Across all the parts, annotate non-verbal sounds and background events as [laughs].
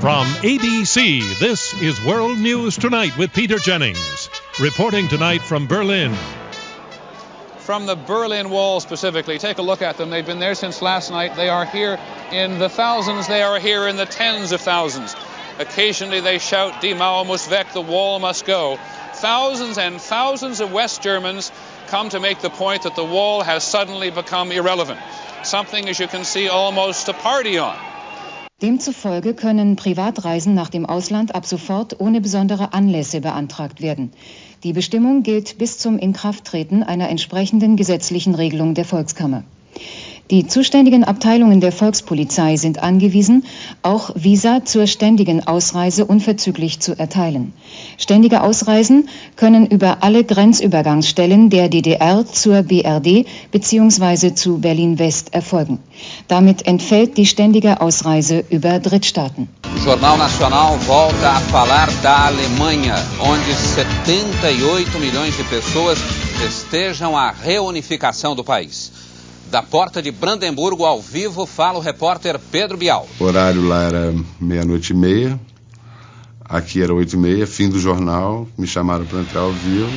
From ABC, this is World News Tonight with Peter Jennings. Reporting tonight from Berlin. From the Berlin Wall specifically, take a look at them. They've been there since last night. They are here in the thousands, they are here in the tens of thousands. Occasionally they shout, Die Mauer muss weg, the wall must go. Thousands and thousands of West Germans come to make the point that the wall has suddenly become irrelevant. Something, as you can see, almost a party on. Demzufolge können Privatreisen nach dem Ausland ab sofort ohne besondere Anlässe beantragt werden. Die Bestimmung gilt bis zum Inkrafttreten einer entsprechenden gesetzlichen Regelung der Volkskammer. Die zuständigen Abteilungen der Volkspolizei sind angewiesen, auch Visa zur ständigen Ausreise unverzüglich zu erteilen. Ständige Ausreisen können über alle Grenzübergangsstellen der DDR zur BRD bzw. zu Berlin-West erfolgen. Damit entfällt die ständige Ausreise über Drittstaaten. O Jornal Nacional volta a falar da Alemanha, onde 78 milhões de pessoas festejam a reunificação do país. Da porta de Brandemburgo ao vivo fala o repórter Pedro Bial. O horário lá era meia-noite e meia, aqui era oito e meia, fim do jornal, me chamaram para entrar ao vivo.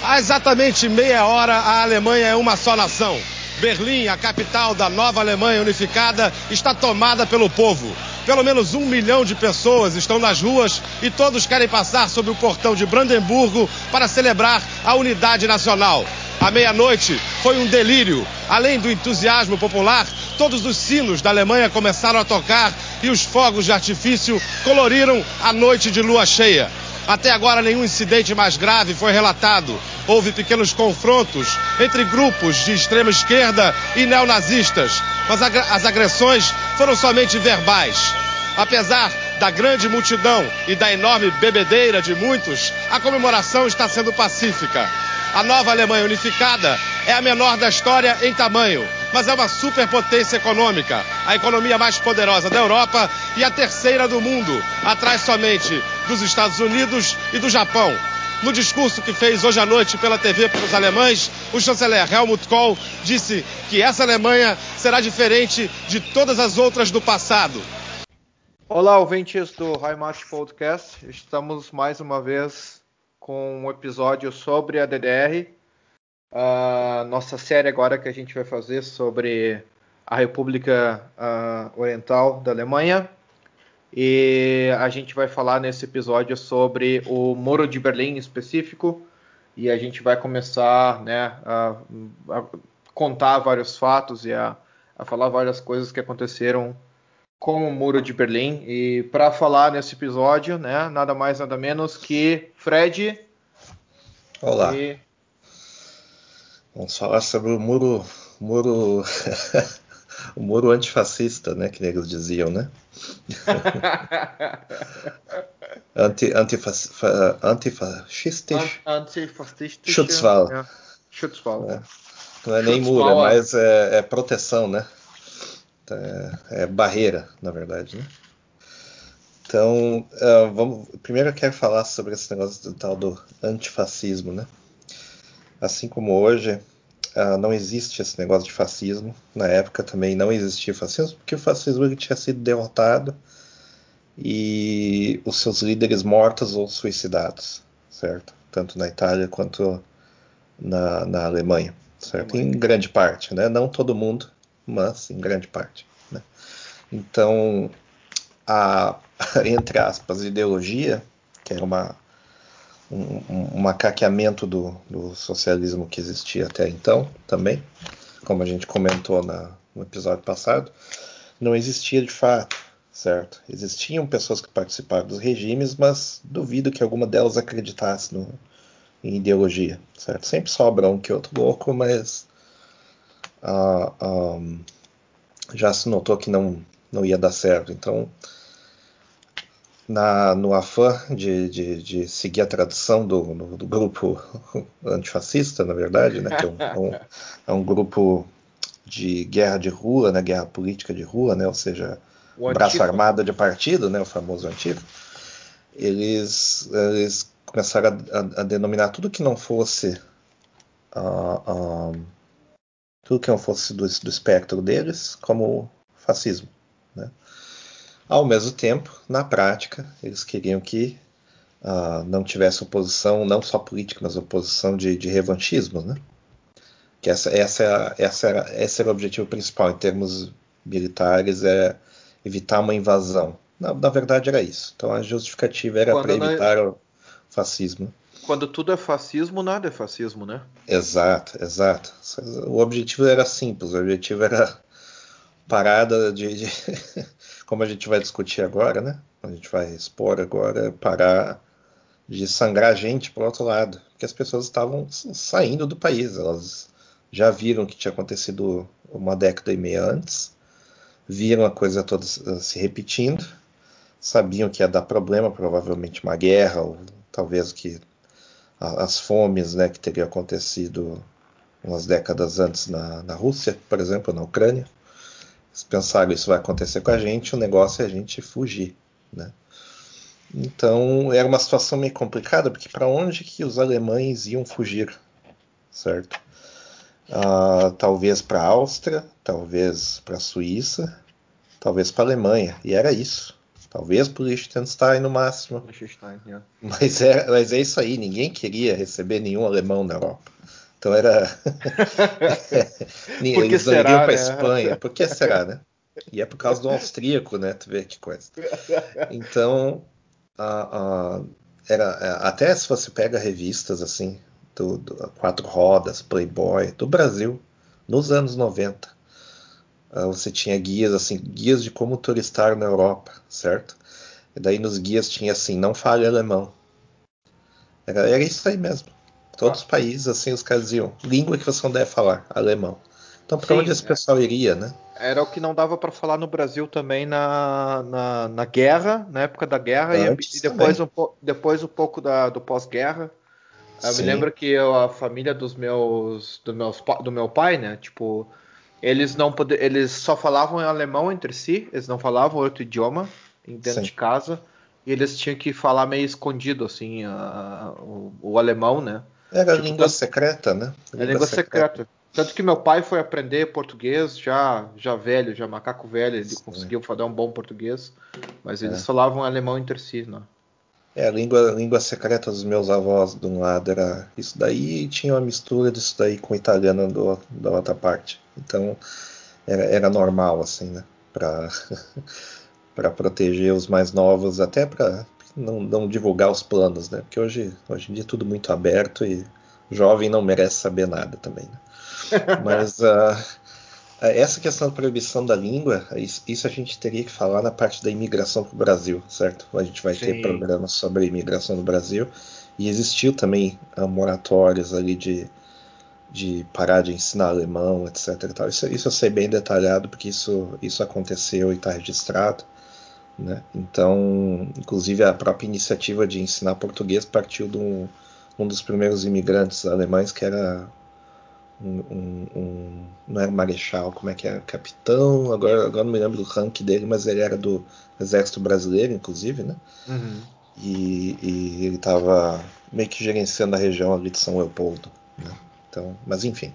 Há exatamente meia hora a Alemanha é uma só nação. Berlim, a capital da nova Alemanha unificada, está tomada pelo povo. Pelo menos um milhão de pessoas estão nas ruas e todos querem passar sob o portão de Brandemburgo para celebrar a unidade nacional. À meia-noite foi um delírio. Além do entusiasmo popular, todos os sinos da Alemanha começaram a tocar e os fogos de artifício coloriram a noite de lua cheia. Até agora, nenhum incidente mais grave foi relatado. Houve pequenos confrontos entre grupos de extrema esquerda e neonazistas, mas as agressões foram somente verbais. Apesar da grande multidão e da enorme bebedeira de muitos, a comemoração está sendo pacífica. A nova Alemanha unificada é a menor da história em tamanho, mas é uma superpotência econômica, a economia mais poderosa da Europa e a terceira do mundo, atrás somente dos Estados Unidos e do Japão. No discurso que fez hoje à noite pela TV para os alemães, o chanceler Helmut Kohl disse que essa Alemanha será diferente de todas as outras do passado. Olá, ouvintes do Heimat Podcast. Estamos mais uma vez com um episódio sobre a DDR. Uh, nossa série agora que a gente vai fazer sobre a República uh, Oriental da Alemanha. E a gente vai falar nesse episódio sobre o Muro de Berlim em específico. E a gente vai começar né, a, a contar vários fatos e a, a falar várias coisas que aconteceram com o Muro de Berlim. E para falar nesse episódio, né, nada mais nada menos que Fred. Olá. E... Vamos falar sobre o muro, muro, [laughs] o muro antifascista, né, que eles diziam, né? [laughs] Anti, antifascistisch. Antifascistisch. Schutzwall. Ja. Schutzwall. É. Não é nem muro, é mais é, é proteção, né? É, é, barreira, na verdade, né? Então, uh, vamos, primeiro eu quero falar sobre esse negócio do tal do antifascismo, né? Assim como hoje uh, não existe esse negócio de fascismo, na época também não existia fascismo, porque o fascismo tinha sido derrotado e os seus líderes mortos ou suicidados, certo? Tanto na Itália quanto na, na Alemanha, certo? Em grande parte, né? Não todo mundo, mas em grande parte. Né? Então, a, [laughs] entre aspas, ideologia, que era uma, um, um macaqueamento do, do, socialismo que existia até então também, como a gente comentou na, no episódio passado, não existia de fato, certo? Existiam pessoas que participavam dos regimes, mas duvido que alguma delas acreditasse no, em ideologia, certo? Sempre sobra um que outro louco, mas uh, um, já se notou que não, não ia dar certo. Então, na, no afã de, de, de, seguir a tradição do, do, grupo [laughs] antifascista, na verdade, né, que é um, é um, é um, grupo de guerra de rua, né, guerra política de rua, né, ou seja, o braço armado de partido, né, o famoso antigo, eles, eles começaram a, a, a, denominar tudo que não fosse uh, uh, tudo que não fosse do, do espectro deles como fascismo. Né? Ao mesmo tempo, na prática, eles queriam que uh, não tivesse oposição, não só política, mas oposição de, de revanchismo, né? Que essa, essa, essa, era, esse era o objetivo principal em termos militares, é evitar uma invasão. Na, na verdade era isso. Então a justificativa era para evitar o fascismo. Quando tudo é fascismo, nada é fascismo, né? Exato, exato. O objetivo era simples, o objetivo era parada de, de [laughs] como a gente vai discutir agora, né? A gente vai expor agora, parar de sangrar gente para o outro lado, porque as pessoas estavam saindo do país, elas já viram que tinha acontecido uma década e meia antes, viram a coisa toda se repetindo, sabiam que ia dar problema, provavelmente uma guerra, ou talvez que as fomes né, que teriam acontecido umas décadas antes na, na Rússia, por exemplo, na Ucrânia. Se pensaram isso vai acontecer com a gente, o negócio é a gente fugir. Né? Então era uma situação meio complicada, porque para onde que os alemães iam fugir, certo? Uh, talvez para a Áustria, talvez para a Suíça, talvez para a Alemanha, e era isso. Talvez para o Liechtenstein no máximo. Liechtenstein, yeah. mas, é, mas é isso aí, ninguém queria receber nenhum alemão na Europa. Então era. [laughs] [laughs] Eles será, iriam para a né? Espanha. Por que será, né? E é por causa do austríaco, né? Tu vê que coisa. Então, a, a, era, é, até se você pega revistas assim, do, do, Quatro Rodas, Playboy, do Brasil, nos anos 90, ah, você tinha guias assim, guias de como turistar na Europa, certo? E daí nos guias tinha assim, não fale alemão. Era, era isso aí mesmo. Todos os países, assim, os caras diziam, língua que você não deve falar, alemão. Então, para onde esse é. pessoal iria, né? Era o que não dava para falar no Brasil também na, na, na, guerra, na época da guerra, Antes e, depois, um, depois um pouco da, do pós-guerra. Eu me lembro que eu, a família dos meus, do, meus, do meu pai, né? Tipo, eles não pod... eles só falavam alemão entre si, eles não falavam outro idioma dentro Sim. de casa e eles tinham que falar meio escondido assim a, o, o, alemão, né? Era tipo, língua secreta, né? Língua, é língua secreta. secreta. Tanto que meu pai foi aprender português já já velho, já macaco velho, ele Sim. conseguiu falar um bom português, mas eles é. falavam alemão entre si, né? É, a língua, a língua secreta dos meus avós de um lado era isso daí e tinha uma mistura disso daí com o italiano do, da outra parte. Então era, era normal, assim, né? Para [laughs] proteger os mais novos, até para não, não, divulgar os planos, né? Porque hoje, hoje em dia é tudo muito aberto e jovem não merece saber nada também. Né? [laughs] Mas uh, essa questão da proibição da língua, isso a gente teria que falar na parte da imigração para o Brasil, certo? A gente vai Sim. ter programas sobre a imigração no Brasil e existiu também uh, moratórios ali de, de parar de ensinar alemão, etc. Isso, isso eu sei bem detalhado porque isso, isso aconteceu e está registrado. Né? Então, inclusive a própria iniciativa de ensinar português partiu de um, um dos primeiros imigrantes alemães que era um, um, um, não era marechal, como é que era? Capitão, agora, agora não me lembro do rank dele, mas ele era do Exército Brasileiro, inclusive, né? Uhum. E, e, ele estava meio que gerenciando a região ali de São Leopoldo, né? Então, mas enfim.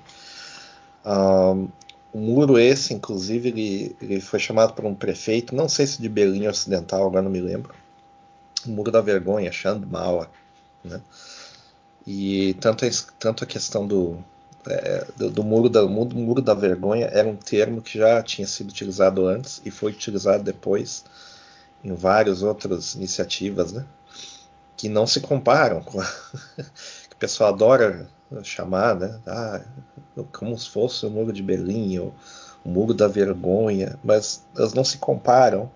Um, o muro esse, inclusive, ele, ele, foi chamado por um prefeito, não sei se de Berlim Ocidental, agora não me lembro. O muro da vergonha, Chandmala, né? E tanto tanto a questão do, é, do, do, muro da, do muro da vergonha era um termo que já tinha sido utilizado antes e foi utilizado depois em várias outras iniciativas, né? Que não se comparam com a, [laughs] que o pessoal adora chamar, né? Ah, como se fosse o muro de Berlim ou o muro da vergonha, mas elas não se comparam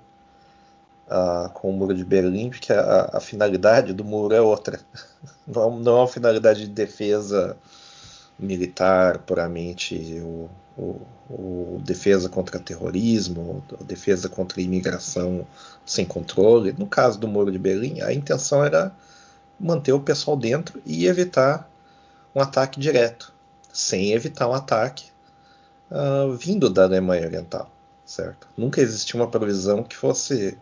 uh, com o muro de Berlim, porque a, a, finalidade do muro é outra. [laughs] Não, não é uma finalidade de defesa militar puramente o, o, o, defesa contra terrorismo, defesa contra imigração sem controle. No caso do Muro de Berlim, a intenção era manter o pessoal dentro e evitar um ataque direto, sem evitar um ataque uh, vindo da Alemanha Oriental, certo? Nunca existiu uma previsão que fosse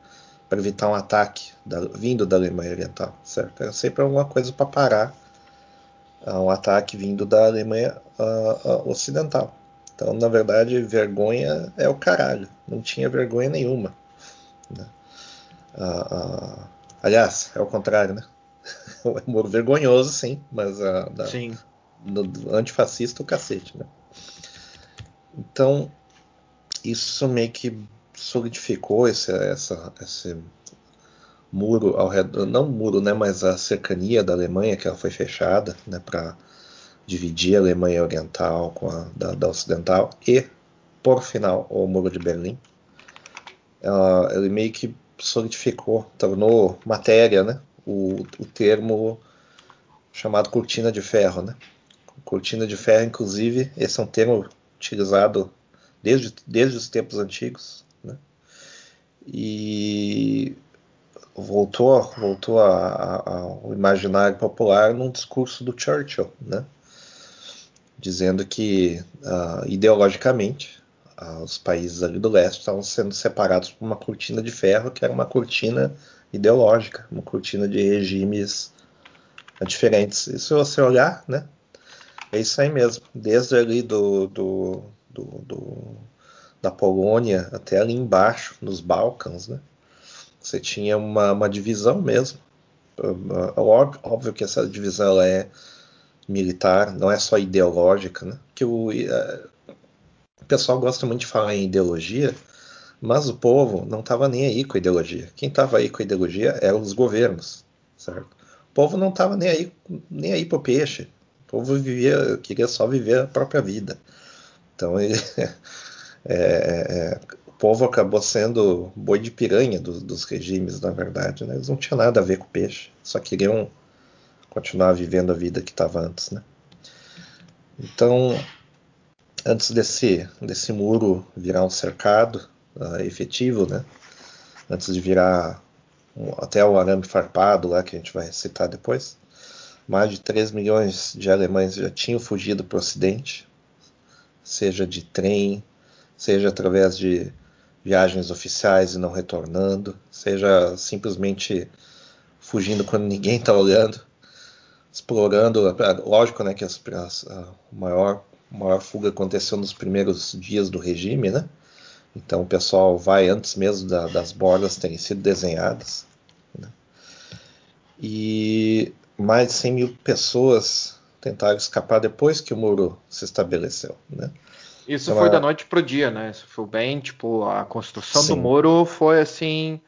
para evitar um ataque da, vindo da Alemanha Oriental, certo? Era sempre alguma coisa para parar um ataque vindo da Alemanha uh, uh, Ocidental. Então, na verdade, vergonha é o caralho. Não tinha vergonha nenhuma. Né? Uh, uh, aliás, é o contrário, né? É um muro vergonhoso, sim, mas uh, da, sim. Do, do antifascista o cacete, né? Então, isso meio que solidificou esse, essa, esse muro ao redor, não muro, né, mas a cercania da Alemanha, que ela foi fechada, né, para dividir a Alemanha Oriental com a da, da, Ocidental e, por final, o Muro de Berlim. Uh, ele meio que solidificou, tornou matéria, né, o, o termo chamado cortina de ferro, né. Cortina de ferro, inclusive, esse é um termo utilizado desde, desde os tempos antigos, né? E voltou, voltou ao imaginário popular num discurso do Churchill, né? dizendo que uh, ideologicamente uh, os países ali do leste estavam sendo separados por uma cortina de ferro que era uma cortina ideológica, uma cortina de regimes diferentes. E se você olhar, né, é isso aí mesmo. Desde ali do, do, do, do da Polônia até ali embaixo, nos Balcãs, né, você tinha uma, uma divisão mesmo. Óbvio, que essa divisão é militar, não é só ideológica, né? Que o, é, o pessoal gosta muito de falar em ideologia, mas o povo não estava nem aí com a ideologia. Quem estava aí com a ideologia eram os governos, certo? O povo não estava nem aí, nem aí pro peixe. O povo vivia, queria só viver a própria vida. Então ele, [laughs] é, é, o povo acabou sendo boi de piranha do, dos regimes, na verdade. Né? Eles não tinham nada a ver com o peixe, só queriam continuar vivendo a vida que estava antes, né? Então, antes desse, desse muro virar um cercado uh, efetivo, né? Antes de virar um, até o arame farpado lá que a gente vai citar depois, mais de 3 milhões de alemães já tinham fugido para o Ocidente, seja de trem, seja através de viagens oficiais e não retornando, seja simplesmente fugindo quando ninguém está olhando explorando, lógico, né, que as, as, a maior, maior fuga aconteceu nos primeiros dias do regime, né? Então o pessoal vai antes mesmo da, das bordas terem sido desenhadas. Né? E mais de 100 mil pessoas tentaram escapar depois que o muro se estabeleceu, né? Isso então, foi a... da noite pro dia, né? Isso foi bem, tipo, a construção Sim. do muro foi assim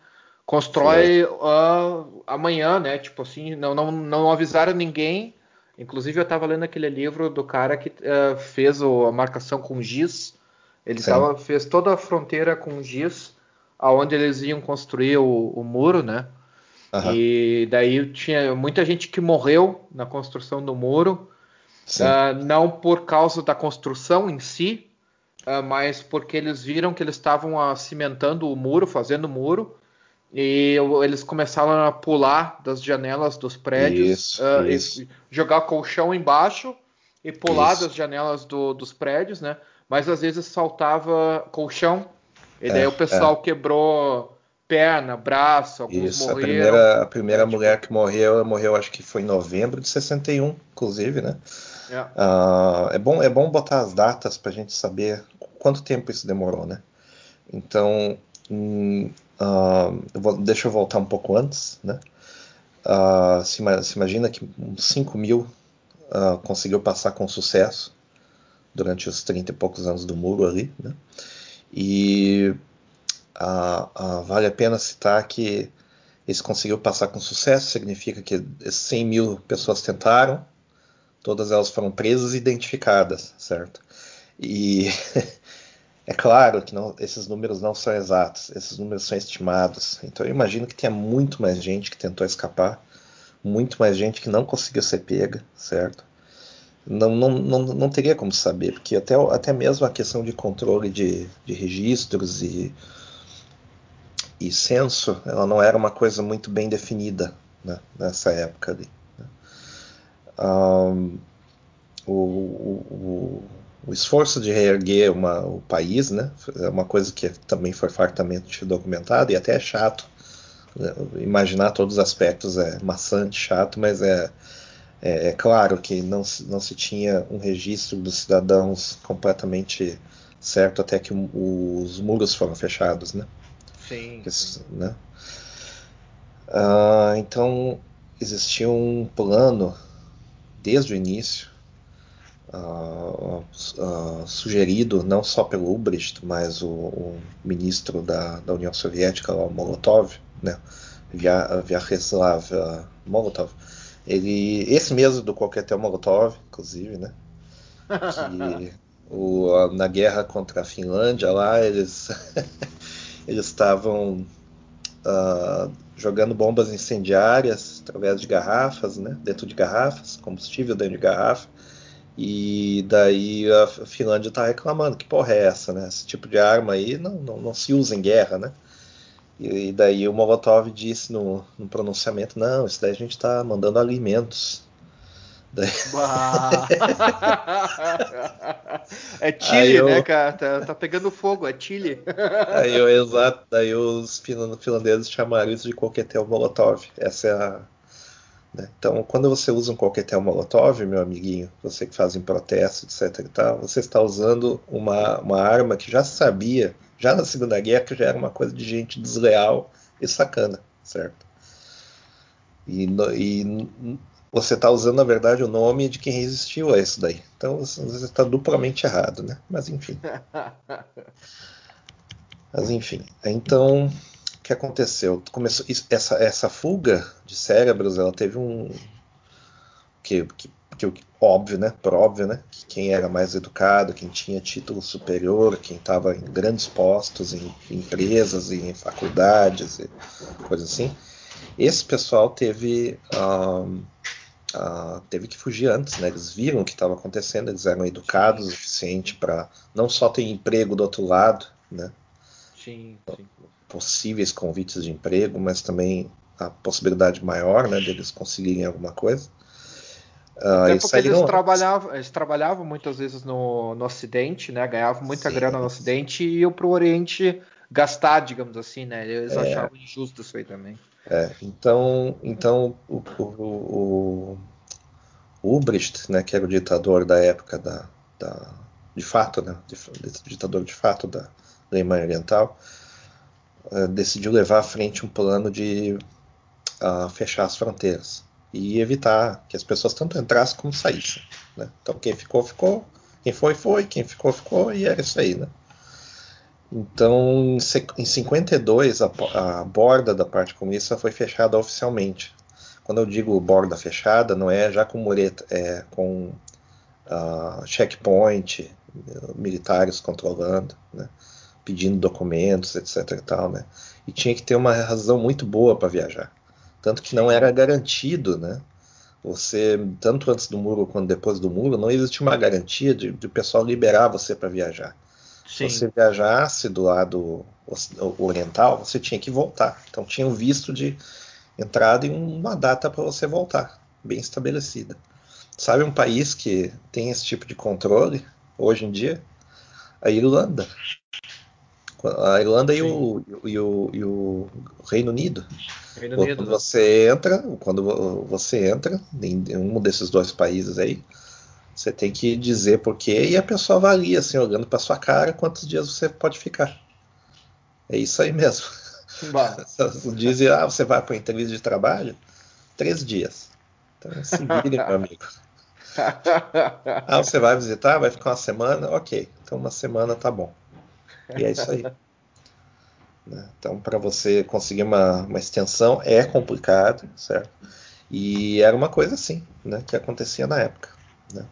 constrói uh, amanhã, né? Tipo assim, não, não, não avisaram ninguém. Inclusive, eu estava lendo aquele livro do cara que uh, fez o, a marcação com giz. Ele tava, fez toda a fronteira com giz, aonde eles iam construir o, o muro, né? Uhum. E daí tinha muita gente que morreu na construção do muro, uh, não por causa da construção em si, uh, mas porque eles viram que eles estavam cimentando o muro, fazendo o muro, e eles começaram a pular das janelas dos prédios, isso, isso. jogar colchão embaixo e pular isso. das janelas do, dos prédios, né? Mas às vezes saltava colchão e daí é, o pessoal é. quebrou perna, braço, alguns Isso, morreram. A primeira, a primeira mulher que morreu, morreu acho que foi em novembro de 61, inclusive, né? É, uh, é bom, é bom botar as datas para a gente saber quanto tempo isso demorou, né? Então, em Uh, eu vou, deixa eu voltar um pouco antes, né? Uh, se, se, imagina que 5 mil conseguiu passar com sucesso durante os 30 e poucos anos do muro ali, né? E vale a pena citar que esse conseguiu passar com sucesso, significa que 100 mil pessoas tentaram, todas elas foram presas e identificadas, certo? E [laughs] É claro que não, esses números não são exatos, esses números são estimados. Então eu imagino que tenha muito mais gente que tentou escapar, muito mais gente que não conseguiu ser pega, certo? Não, não, não, não teria como saber, porque até, até mesmo a questão de controle de, de registros e, e censo, ela não era uma coisa muito bem definida né, nessa época ali. Né? Um, o, o, o esforço de reerguer uma, o país, né, é uma coisa que também foi fartamente documentada e até é chato. Né, imaginar todos os aspectos é maçante, chato, mas é, é, é, claro que não, não se tinha um registro dos cidadãos completamente certo até que os muros foram fechados, né? Sim. né? Uh, então existia um plano desde o início uh, uh, sugerido não só pelo Ulbricht, mas o, o ministro da, da, União Soviética, o Molotov, né, Vyacheslav Molotov, ele, esse mesmo do Coquetel Molotov, inclusive, né, que [laughs] o, na guerra contra a Finlândia lá eles [laughs] eles estavam uh, jogando bombas incendiárias através de garrafas, né, dentro de garrafas, combustível dentro de garrafa. E daí a Finlândia está reclamando que porra é essa, né? Esse tipo de arma aí não, não, não se usa em guerra, né? E, daí o Molotov disse no, no pronunciamento, não, isso daí a gente está mandando alimentos. Daí... [laughs] é Chile, eu... né, cara? Tá, tá, pegando fogo, é Chile. [laughs] Aí eu, exato, daí os finlandeses chamaram isso de coquetel Molotov. Essa é a. Né? Então, quando você usa um coquetel Molotov, meu amiguinho, você que faz em protesto, etc e tal, você está usando uma, uma arma que já sabia, já na Segunda Guerra, que já era uma coisa de gente desleal e sacana, certo? E, e você está usando, na verdade, o nome de quem resistiu a isso daí. Então você está duplamente errado, né? Mas enfim. Mas enfim. Então, o que aconteceu? Começou essa, essa fuga de cérebros, ela teve um que, que, que óbvio, né? Por óbvio, né? Que quem era mais educado, quem tinha título superior, quem estava em grandes postos, em, em empresas, em faculdades, e coisas assim. Esse pessoal teve um, uh, teve que fugir antes, né? Eles viram o que estava acontecendo, eles eram educados o suficiente para não só ter emprego do outro lado, né? Sim, sim. Possíveis convites de emprego, mas também a possibilidade maior, né, deles conseguirem alguma coisa. Uh, Até porque eles trabalhavam, eles trabalhavam muitas vezes no, no Ocidente, né? Ganhavam muita sim, grana no Ocidente e iam para o Oriente gastar, digamos assim, né? Eles é, achavam injusto isso aí também. É, então, então o, o, o, Ubrecht, né, que era o ditador da época da, da de fato, né, de, ditador de fato da Alemanha Oriental, uh, decidiu levar à frente um plano de uh, fechar as fronteiras e evitar que as pessoas tanto entrassem como saíssem. Né? Então quem ficou ficou, quem foi foi, quem ficou ficou e era isso aí, né? Então, em 52, a, a borda da parte comunista foi fechada oficialmente. Quando eu digo borda fechada, não é já com mureta, é com uh, checkpoint, militares controlando, né, pedindo documentos, etc. E, tal, né, e tinha que ter uma razão muito boa para viajar. Tanto que não era garantido, né? Você, tanto antes do muro quanto depois do muro, não existia uma garantia de, de o pessoal liberar você para viajar. Sim. Se você viajasse do lado oriental, você tinha que voltar. Então tinha um visto de entrada e uma data para você voltar, bem estabelecida. Sabe um país que tem esse tipo de controle hoje em dia? A Irlanda. A Irlanda e o, e o, e, o, Reino Unido. Reino Unido. Quando você entra, quando você entra em um desses dois países aí, você tem que dizer por quê e a pessoa avalia, assim, olhando para sua cara, quantos dias você pode ficar. É isso aí mesmo. [laughs] Dizem, ah, você vai para entrevista de trabalho? Três dias. Então, se vire, meu amigo. [laughs] ah, você vai visitar? Vai ficar uma semana? Ok, então uma semana tá bom. E é isso aí. Né? Então, para você conseguir uma, uma extensão é complicado, certo? E era uma coisa assim, né, que acontecia na época. Né?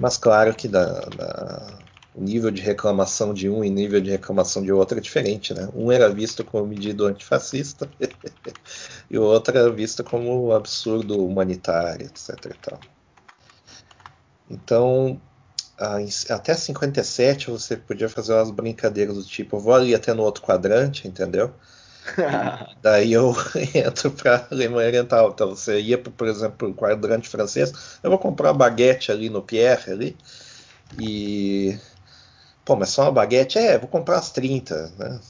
Mas claro que da, da, o nível de reclamação de um e nível de reclamação de outro é diferente, né? Um era visto como medida antifascista [laughs] e o outro era visto como absurdo humanitário, etc. Então, até 57 você podia fazer umas brincadeiras do tipo, vou ali até no outro quadrante, entendeu? [laughs] daí eu [laughs] entro para a Alemanha Oriental. Então você ia, por exemplo, o quadrante francês, eu vou comprar uma baguete ali no Pierre ali e pô, mas só uma baguete? É, vou comprar as 30, né?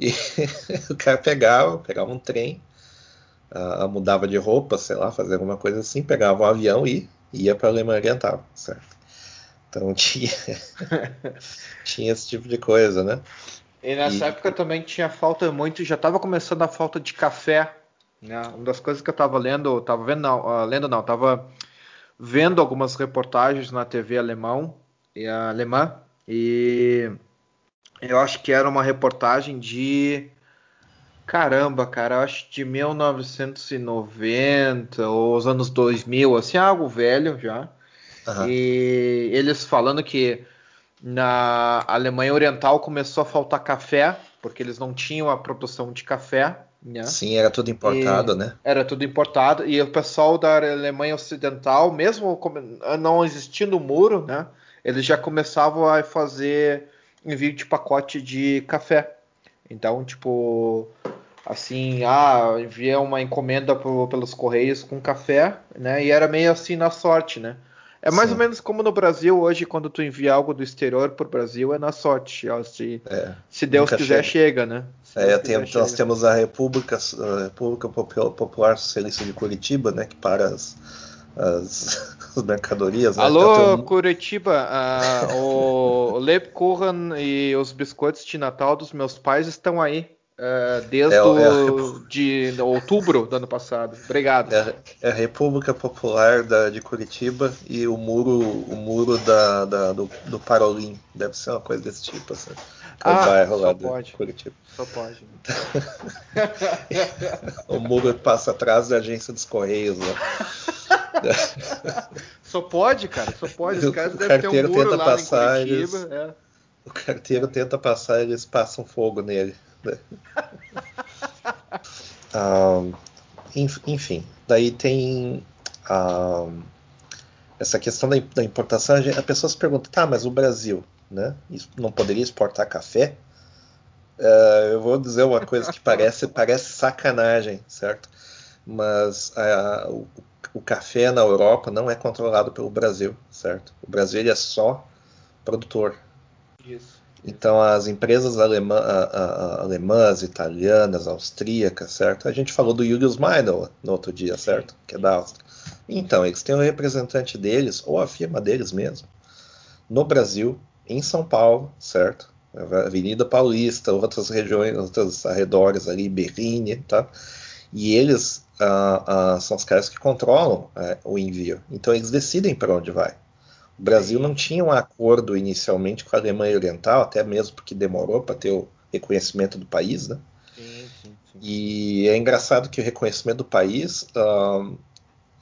E [laughs] o cara pegava, pegava um trem, uh, mudava de roupa, sei lá, fazia alguma coisa assim, pegava um avião e ia para a Alemanha Oriental, certo? Então [laughs] tinha, tinha esse tipo de coisa, né? E nessa e... época também tinha falta muito, já estava começando a falta de café. Né? Uma das coisas que eu estava lendo, estava vendo não, uh, lendo não, estava vendo algumas reportagens na TV alemão e alemã e eu acho que era uma reportagem de caramba, cara, eu acho de 1990 ou os anos 2000, assim, algo velho já. Uhum. E eles falando que na Alemanha Oriental começou a faltar café, porque eles não tinham a produção de café. Né? Sim, era tudo importado, e né? Era tudo importado. E o pessoal da Alemanha Ocidental, mesmo não existindo o muro, né? Eles já começavam a fazer envio de pacote de café. Então, tipo, assim, ah, envia uma encomenda pro, pelos correios com café, né? E era meio assim na sorte, né? É mais Sim. ou menos como no Brasil hoje, quando tu envia algo do exterior para o Brasil, é na sorte. Se, é, se Deus quiser, chega, chega né? É, tem, quiser, nós chega. temos a República, a República Popular Socialista de Curitiba, né? Que para as, as, [laughs] as mercadorias. Né? Alô, então, Curitiba, uh, o Lebkuchen e os biscoitos de Natal dos meus pais estão aí. Uh, desde é, é de outubro do ano passado. Obrigado. É, é, a República Popular da, de Curitiba e o muro, o muro da, da do, do, Parolim. Deve ser uma coisa desse tipo. Assim. É ah, bairro lá pode. de Curitiba. Só pode. [laughs] o muro passa atrás da agência dos Correios. Né? [laughs] só pode, cara. Só pode. Os caras devem ter um muro lá passar, em Curitiba. Eles, é. O carteiro tenta passar e eles passam fogo nele um, [laughs] enfim, daí tem um, essa questão da, da, importação. A pessoa se pergunta, tá, mas o Brasil, né? Não poderia exportar café? Uh, eu vou dizer uma coisa que parece, [laughs] parece sacanagem, certo? Mas uh, o, o, café na Europa não é controlado pelo Brasil, certo? O Brasil é só produtor. Isso. Então, as empresas alemã, a, a, alemãs, italianas, austríacas, certo? A gente falou do Julius Meidel no outro dia, certo? Que é da Áustria. Então, eles têm um representante deles, ou a firma deles mesmo, no Brasil, em São Paulo, certo? Avenida Paulista, outras regiões, outros arredores ali, Berrini, tá? E eles uh, uh, são os caras que controlam uh, o envio. Então, eles decidem para onde vai. O Brasil não tinha um acordo inicialmente com a Alemanha Oriental, até mesmo porque demorou para ter o reconhecimento do país, né? Sim, sim, sim. E é engraçado que o reconhecimento do país uh,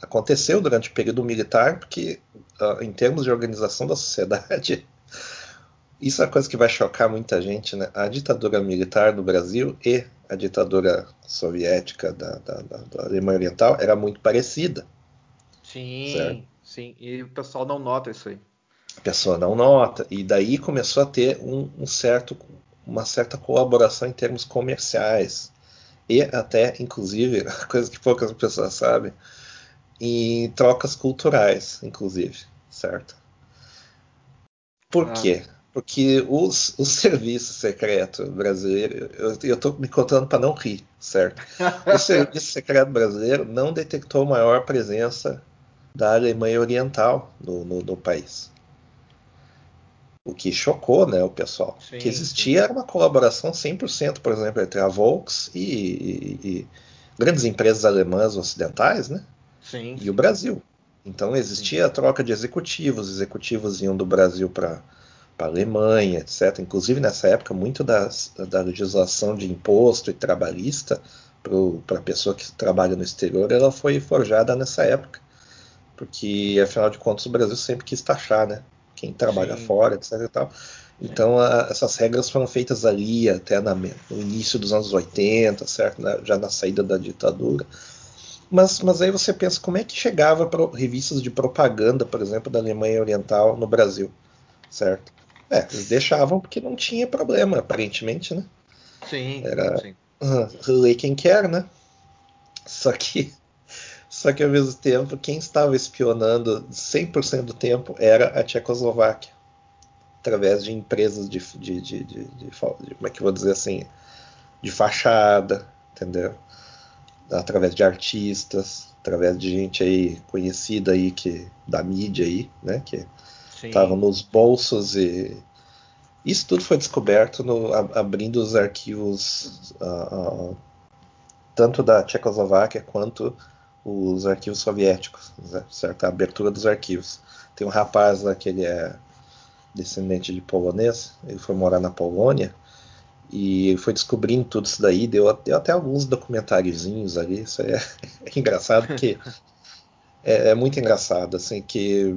aconteceu durante o período militar, porque uh, em termos de organização da sociedade, [laughs] isso é uma coisa que vai chocar muita gente, né? A ditadura militar do Brasil e a ditadura soviética da, da, da, da Alemanha Oriental era muito parecida. Sim. Certo? Sim, e o pessoal não nota isso aí. A pessoa não nota. E daí começou a ter um, um certo, uma certa colaboração em termos comerciais. E até, inclusive, [laughs] coisa que poucas pessoas sabem, em trocas culturais, inclusive, certo? Por ah. quê? Porque os, o [laughs] serviço secreto brasileiro, eu estou me contando para não rir, certo? [laughs] O serviço secreto brasileiro não detectou maior presença da Alemanha Oriental no, no, no país. O que chocou né, o pessoal. Sim, que existia sim. era uma colaboração 100%, por exemplo, entre a Volks e, e, e grandes empresas alemãs ocidentais né, sim, e o Brasil. Então existia a troca de executivos, executivos iam do Brasil para a Alemanha, etc. Inclusive nessa época, muito das, da legislação de imposto e trabalhista para a pessoa que trabalha no exterior, ela foi forjada nessa época porque afinal de contas o Brasil sempre quis taxar, né? Quem trabalha Sim. fora, etc. E tal. Então a, essas regras foram feitas ali até na, no início dos anos 80, certo? Na, já na saída da ditadura. Mas, mas aí você pensa como é que chegava para revistas de propaganda, por exemplo, da Alemanha Oriental no Brasil, certo? É, eles deixavam porque não tinha problema, aparentemente, né? Sim. Era sim. Uh, quem quer, né? Só que só que ao mesmo tempo, quem estava espionando 100% do tempo era a Tchecoslováquia, através de empresas de, de, de, de, como é que vou dizer assim, de fachada, entendeu? Através de artistas, através de gente aí conhecida aí que da mídia aí, né, que estavam nos bolsos e Isso tudo foi descoberto no, abrindo os arquivos uh, uh, tanto da Tchecoslováquia quanto os arquivos soviéticos, né? certo? A abertura dos arquivos. Tem um rapaz lá que ele é descendente de polonês, ele foi morar na Polônia e foi descobrindo tudo isso daí, deu, deu até alguns documentáriozinhos ali, isso é, [laughs] é engraçado porque [laughs] é, é, muito engraçado, assim, que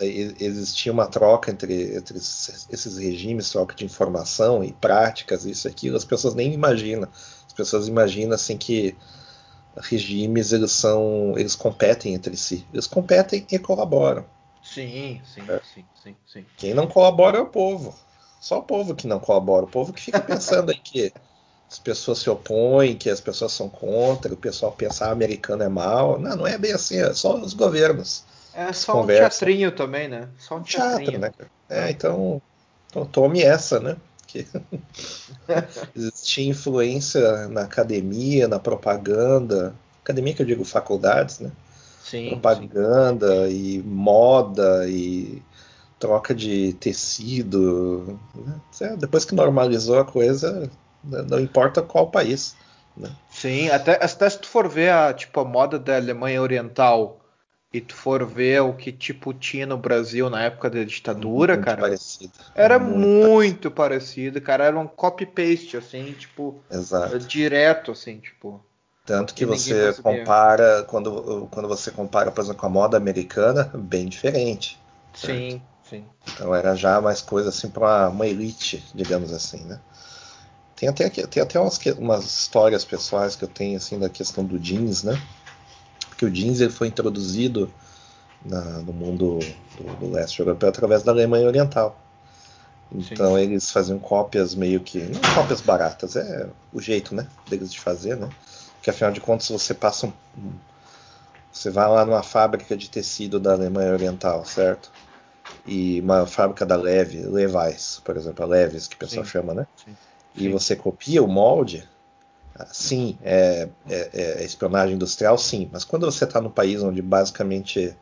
existia uma troca entre, entre esses regimes, troca de informação e práticas, isso e aquilo, as pessoas nem imaginam. As pessoas imaginam assim que regimes eles são eles competem entre si. Eles competem e colaboram. Sim sim é. sim, sim sim. Quem não colabora é o povo. Só o povo que não colabora. O povo que fica pensando aí que as pessoas se opõem que as pessoas são contra o pessoal pensa ah, americano é mal não não é bem assim é só os governos é só um teatrinho também né? Só um teatrinho. Teatro, né? é então, então tome essa né que [laughs] existia influência na academia, na propaganda, academia que eu digo faculdades, né? Sim, propaganda sim. e moda e troca de tecido. Né? Depois que normalizou a coisa, não importa qual país. Né? Sim, até, até se tu for ver a, tipo, a moda da Alemanha Oriental e tu for ver o que tipo tinha no Brasil na época da ditadura, muito cara, parecido. era muito, muito parecido. cara, era um copy paste assim, tipo, Exato. direto assim, tipo. Tanto que você compara quando, quando você compara, por exemplo, com a moda americana, bem diferente. Sim, certo? sim. Então era já mais coisa assim para uma, uma, elite, digamos assim, né? Tem até, tem até umas, umas histórias pessoais que eu tenho assim da questão do jeans, né? Porque o jeans ele foi introduzido na, no mundo do, do, leste europeu através da Alemanha Oriental. Então Sim. eles faziam cópias meio que. Não cópias baratas, é o jeito né, deles de fazer, né? Porque afinal de contas você passa um, Você vai lá numa fábrica de tecido da Alemanha Oriental, certo? E uma fábrica da Levi, Levi's, por exemplo, a Levi's que o pessoal Sim. chama, né? Sim. E você copia o molde, Sim, é, é, é, espionagem industrial, sim. Mas quando você está num país onde basicamente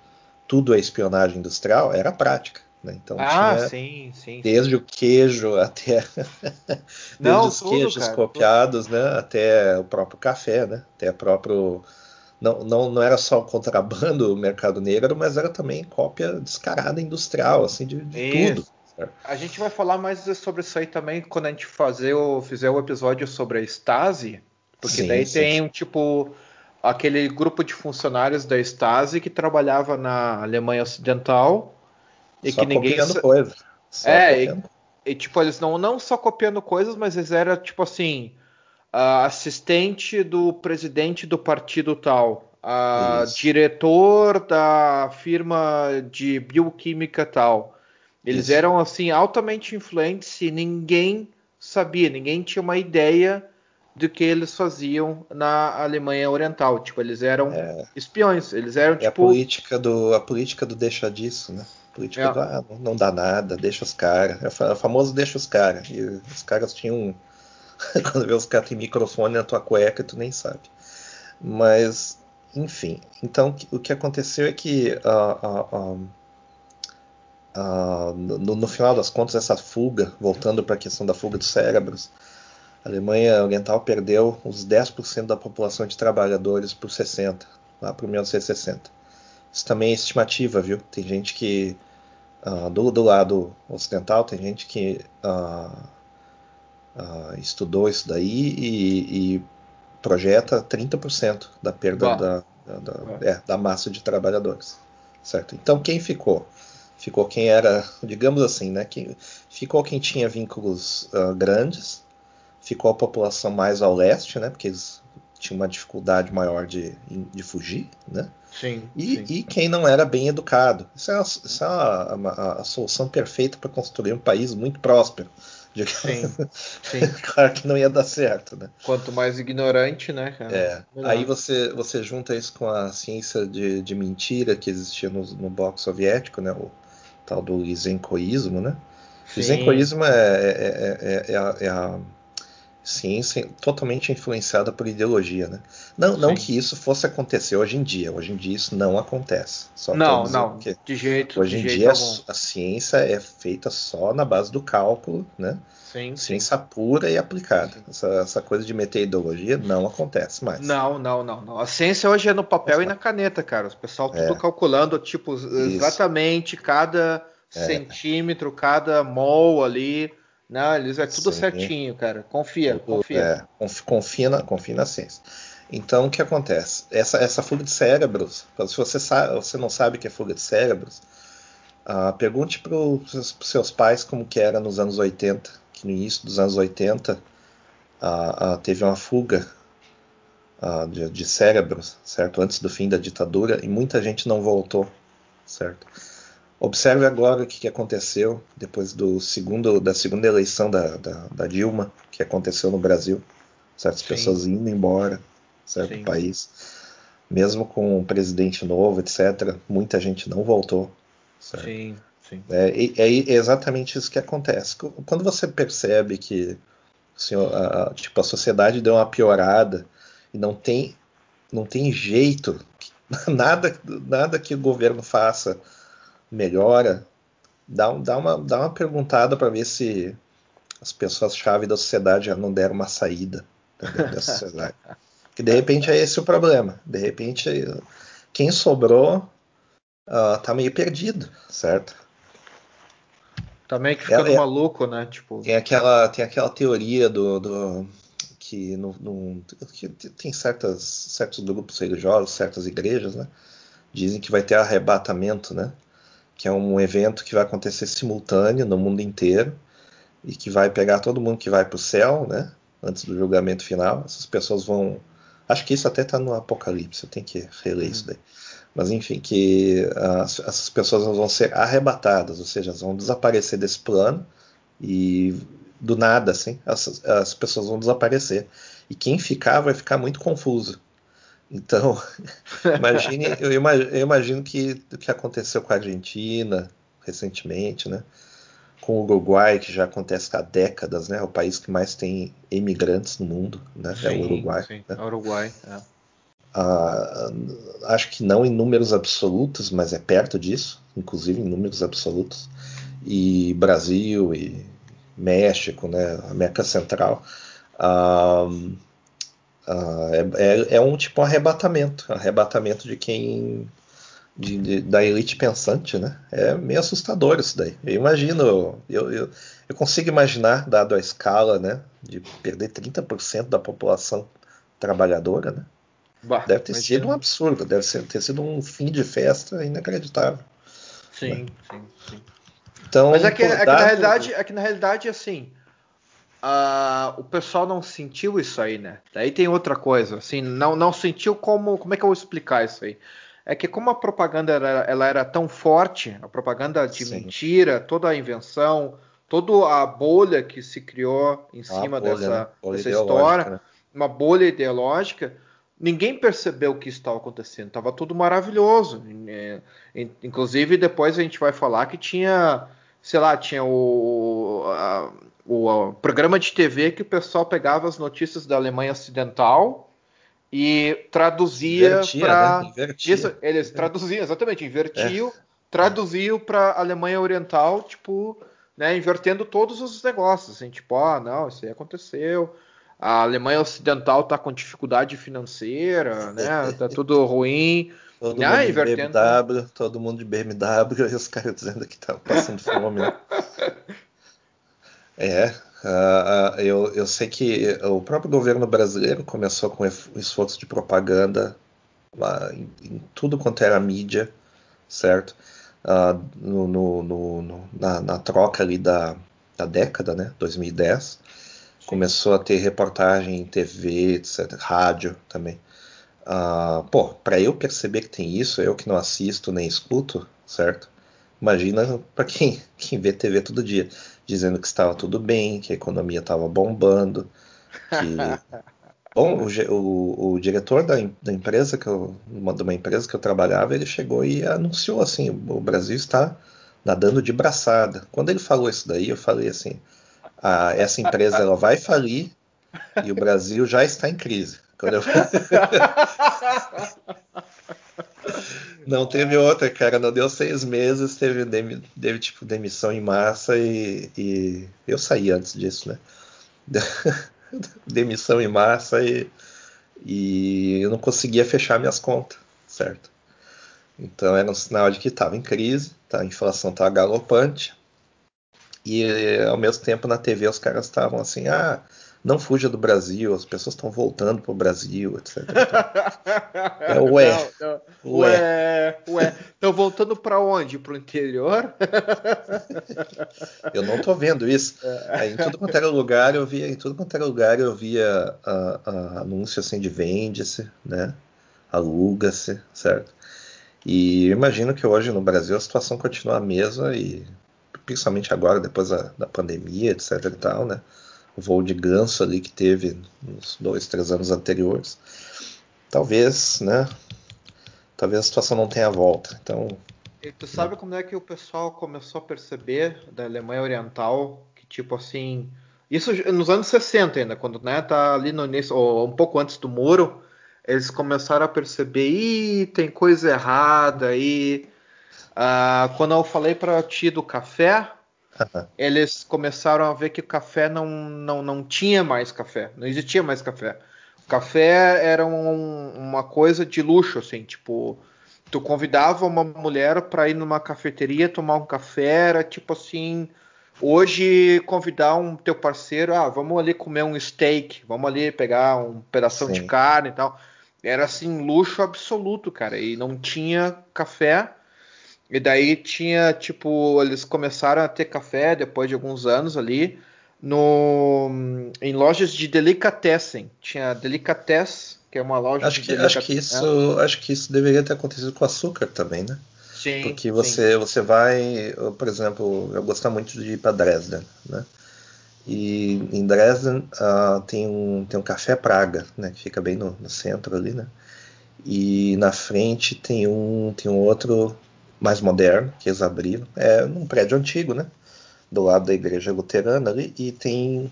tudo é espionagem industrial, era prática. Né? Então ah, tinha sim, sim, desde sim. o queijo até [laughs] desde Não, os tudo, queijos cara, copiados, tudo. né? Até o próprio café, né? Até o próprio não, não, não era só o contrabando o mercado negro, mas era também cópia descarada industrial, assim, de, de tudo. A gente vai falar mais sobre isso aí também quando a gente fazer o, fizer o episódio sobre a Stasi, porque sim, daí sim. tem um tipo aquele grupo de funcionários da Stasi que trabalhava na Alemanha Ocidental e só que ninguém copiando coisa. Só é, e, e, tipo eles não não só copiando coisas, mas eles eram tipo assim uh, assistente do presidente do partido tal, uh, diretor da firma de bioquímica tal. Eles Isso. eram assim altamente influentes e ninguém sabia, ninguém tinha uma ideia do que eles faziam na Alemanha Oriental. Tipo, eles eram é, espiões, eles eram é tipo a política do a política do deixa disso, né? A política é. do ah, não dá nada, deixa os caras. É o famoso deixa os caras. E os caras tinham [laughs] quando vê os caras têm microfone na tua cueca, tu nem sabe. Mas enfim, então o que aconteceu é que uh, uh, uh, no, no, final das contas, essa fuga, voltando para a questão da fuga dos cérebros, a Alemanha Oriental perdeu uns 10% da população de trabalhadores por 60, lá para 1960. Isso também é estimativa, viu? Tem gente que, uh, do, do, lado ocidental, tem gente que uh, estudou isso daí e, e projeta 30% da perda da, da, da, é, da massa de trabalhadores. Certo? Então, quem ficou? Ficou quem era, digamos assim, né, quem, ficou quem tinha vínculos uh, grandes, ficou a população mais ao leste, né, porque eles tinham uma dificuldade maior de, de fugir, né? Sim e, sim. e, quem não era bem educado. Isso é, a, isso é a, a, a solução perfeita para construir um país muito próspero. Sim, sim. [laughs] claro que não ia dar certo, né? Quanto mais ignorante, né, cara? É. Aí você, você junta isso com a ciência de, de mentira que existia no, no bloco soviético, né? O, tal do isencoísmo, né? O isencoísmo é, é, é, é, a, é, a, ciência totalmente influenciada por ideologia, né? Não, não que isso fosse acontecer hoje em dia. Hoje em dia isso não acontece. Só não, não, de jeito. Hoje de em jeito dia algum. a ciência é feita só na base do cálculo, né? Sim, ciência sim. pura e aplicada. Essa, essa, coisa de meter ideologia não acontece mais. Não, não, não, não. A ciência hoje é no papel Exato. e na caneta, cara. O pessoal tudo é. calculando, tipo, exatamente isso. cada é. centímetro, cada mol ali não, eles é tudo Sim. certinho, cara. Confia, tudo, confia. É, confia, na, confia na ciência. Então, o que acontece? Essa, essa fuga de cérebros, se você, sabe, você não sabe o que é fuga de cérebros, uh, pergunte para os seus pais como que era nos anos 80, que no início dos anos 80 uh, uh, teve uma fuga de, de cérebros, certo? Antes do fim da ditadura, e muita gente não voltou, certo? Observe agora o que aconteceu depois do segundo, da segunda eleição da, da, da Dilma, que aconteceu no Brasil. Certas Sim. pessoas indo embora, certo Sim. país. Mesmo com um presidente novo, etc., muita gente não voltou. Certo? Sim, sim. É, é, é, exatamente isso que acontece. Quando você percebe que assim, a, a, tipo, a sociedade deu uma piorada e não tem, não tem jeito, [laughs] nada, nada que o governo faça melhora, dá, dá, uma, dá uma perguntada para ver se as pessoas-chave da sociedade já não deram uma saída dessa [laughs] sociedade. Que de repente é esse o problema. De repente, quem sobrou uh, tá meio perdido, certo? Tá meio que ficando é, é, maluco, né? Tipo... Tem, aquela, tem aquela teoria do, do que, no, no, que tem certas, certos grupos religiosos, certas igrejas, né? Dizem que vai ter arrebatamento, né? Que é um evento que vai acontecer simultâneo no mundo inteiro e que vai pegar todo mundo que vai para o céu, né? Antes do julgamento final. Essas pessoas vão. Acho que isso até está no Apocalipse, eu tenho que reler isso daí. Mas enfim, que as, essas pessoas vão ser arrebatadas, ou seja, vão desaparecer desse plano e do nada, assim, as, as pessoas vão desaparecer. E quem ficar vai ficar muito confuso então, [laughs] imagine, eu, imagino, eu imagino que o que aconteceu com a Argentina recentemente, né? Com o Uruguai, que já acontece há décadas, né? É o país que mais tem imigrantes no mundo, né? Sim, é o Uruguai. Sim, né? É o Uruguai, é. Ah, acho que não em números absolutos, mas é perto disso, inclusive em números absolutos. E Brasil e México, né? América Central. Ah, Uh, é, é, um tipo um arrebatamento, arrebatamento de quem de, de, da elite pensante, né? É meio assustador isso daí. Eu imagino, eu, eu, eu consigo imaginar, dado a escala, né, de perder 30% da população trabalhadora, né? Bah, deve ter sido um absurdo, deve ser, ter sido um fim de festa inacreditável. Sim, né? sim, sim. Então, Mas é que, é que na realidade, é que na realidade assim, Uh, o pessoal não sentiu isso aí, né? Daí tem outra coisa, assim, não, não sentiu como. Como é que eu vou explicar isso aí? É que como a propaganda era, ela era tão forte, a propaganda de Sim. mentira, toda a invenção, toda a bolha que se criou em cima bolha, dessa, né? dessa história, né? uma bolha ideológica, ninguém percebeu o que estava acontecendo. Tava tudo maravilhoso. Inclusive, depois a gente vai falar que tinha, sei lá, tinha o. A, o, o programa de TV que o pessoal pegava as notícias da Alemanha Ocidental e traduzia para né? isso eles traduziam exatamente invertiam é. traduziam para Alemanha Oriental tipo né invertendo todos os negócios assim tipo ah não isso aí aconteceu a Alemanha Ocidental está com dificuldade financeira né tá tudo ruim todo né? mundo invertendo... de BMW todo mundo de BMW [laughs] e os caras dizendo que tá passando fome né? [laughs] É, uh, uh, eu, eu sei que o próprio governo brasileiro começou com esforço de propaganda uh, em, em, tudo quanto era mídia, certo? No, no, no, na, na, troca ali da, da década, né, 2010, Sim. começou a ter reportagem em TV, etc, rádio também. Pô, para eu perceber que tem isso, eu que não assisto nem escuto, certo? Imagina para quem, [laughs] quem vê TV todo dia dizendo que estava tudo bem, que a economia estava bombando, que [laughs] Bom, o, o, o, diretor da, da empresa que eu, uma, de uma empresa que eu trabalhava, ele chegou e anunciou assim, o Brasil está nadando de braçada. Quando ele falou isso daí, eu falei assim, ah, essa empresa ela vai falir E o Brasil já está em crise. Quando eu... [laughs] Não teve outra, cara. Não deu seis meses, teve, teve tipo demissão em massa e, e, eu saí antes disso, né? [laughs] demissão em massa e, e eu não conseguia fechar minhas contas, certo? Então era um sinal de que estava em crise, tá? a inflação estava galopante e ao mesmo tempo na TV os caras estavam assim, ah, não fuja do Brasil, as pessoas estão voltando para o Brasil, etc. é, ué, não, não. ué, ué, estão voltando para onde? Para o interior? eu não estou vendo isso. Aí, em tudo quanto era lugar eu via, em tudo quanto era lugar eu via a, a anúncio assim de vende-se, né? Aluga-se, certo? E imagino que hoje no Brasil a situação continua a mesma e principalmente agora depois da, da pandemia, etc. E tal, né? O voo de ganso ali que teve nos dois, três anos anteriores. Talvez, né? Talvez a situação não tenha volta. Então. E tu sabe como é que o pessoal começou a perceber da Alemanha Oriental que tipo assim, isso nos anos 60 ainda, quando né, tá ali no início ou um pouco antes do muro, eles começaram a perceber, ih, tem coisa errada aí. Ah, quando eu falei para ti do café, eles começaram a ver que o café não, não, não tinha mais café, não existia mais café. O café era um, uma coisa de luxo, assim, tipo, tu convidava uma mulher para ir numa cafeteria tomar um café, era tipo assim, hoje convidar um teu parceiro, ah, vamos ali comer um steak, vamos ali pegar um pedaço de carne e tal. Era assim, luxo absoluto, cara, e não tinha café e daí tinha, tipo, eles começaram a ter café depois de alguns anos ali no, em lojas de delicatessen. Tinha Delicatessen, que é uma loja acho que, Acho que, isso, acho que isso deveria ter acontecido com açúcar também, né? Sim. Porque você, sim. você vai, por exemplo, eu gosto muito de ir para Dresden, né? E em Dresden uh, tem, um, tem um café Praga, né? Que fica bem no, no centro ali, né? E na frente tem um, tem um outro mais moderno que eles abriram. É num prédio antigo, né? Do lado da igreja luterana ali. E tem,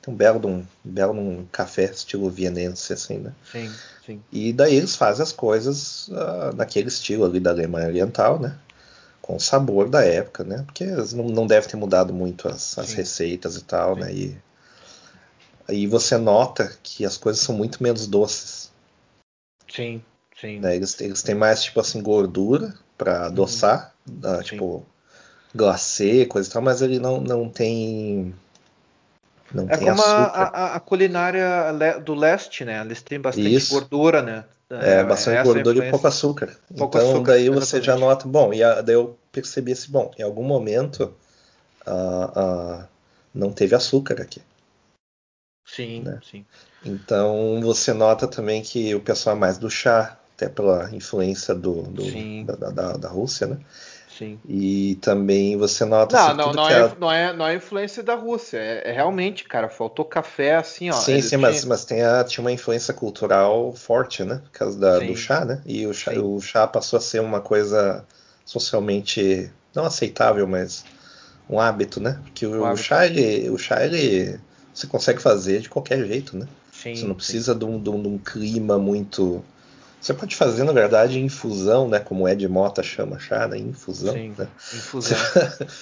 tem um belo um, belo um café estilo vienense, assim, né? Sim, sim. E daí eles fazem as coisas uh, naquele estilo ali da Alemanha Oriental, né? Com o sabor da época, né? Porque não, não deve ter mudado muito as, as receitas e tal, sim. né? E aí você nota que as coisas são muito menos doces. Sim, sim. Né? Eles, eles têm mais, tipo assim, gordura, para adoçar, uhum. uh, tipo glacê, coisa e tal, mas ele não, não tem. Não é tem como a, a, a, culinária do leste, né? Eles têm bastante Isso. gordura, né? É, é bastante gordura e pouco açúcar. Pouco então açúcar, daí você exatamente. já nota, bom, e a, daí eu percebi assim, bom, em algum momento uh, uh, não teve açúcar aqui. Sim, né? sim. Então você nota também que o pessoal é mais do chá, até pela influência do, do da, da, da, Rússia, né? Sim. E também você nota. Não, assim, não, não, é, a... não, é, não é influência da Rússia. É, é, realmente, cara, faltou café assim, ó. Sim, sim, tinha... mas, mas tem a, tinha uma influência cultural forte, né? Por causa da, do chá, né? E o chá, o chá passou a ser uma coisa socialmente não aceitável, mas um hábito, né? Porque o, o chá, ele, o chá, ele você consegue fazer de qualquer jeito, né? Sim, você não precisa de um, de, um, de um clima muito você pode fazer, na verdade, infusão, né? Como o Ed Mota chama chá, né? Infusão. Sim, né? infusão.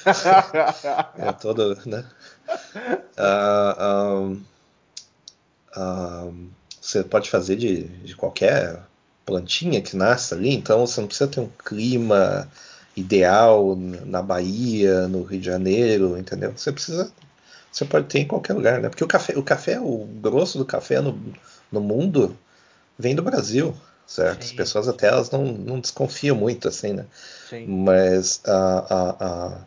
[laughs] é todo, né? Uh, um, um, você pode fazer de, de qualquer plantinha que nasce ali, então você não precisa ter um clima ideal na Bahia, no Rio de Janeiro, entendeu? Você precisa, você pode ter em qualquer lugar, né? Porque o café, o café, o grosso do café no, no mundo vem do Brasil certo? Sim. As pessoas até elas não, não desconfiam muito, assim, né? Sim. Mas a, a, a,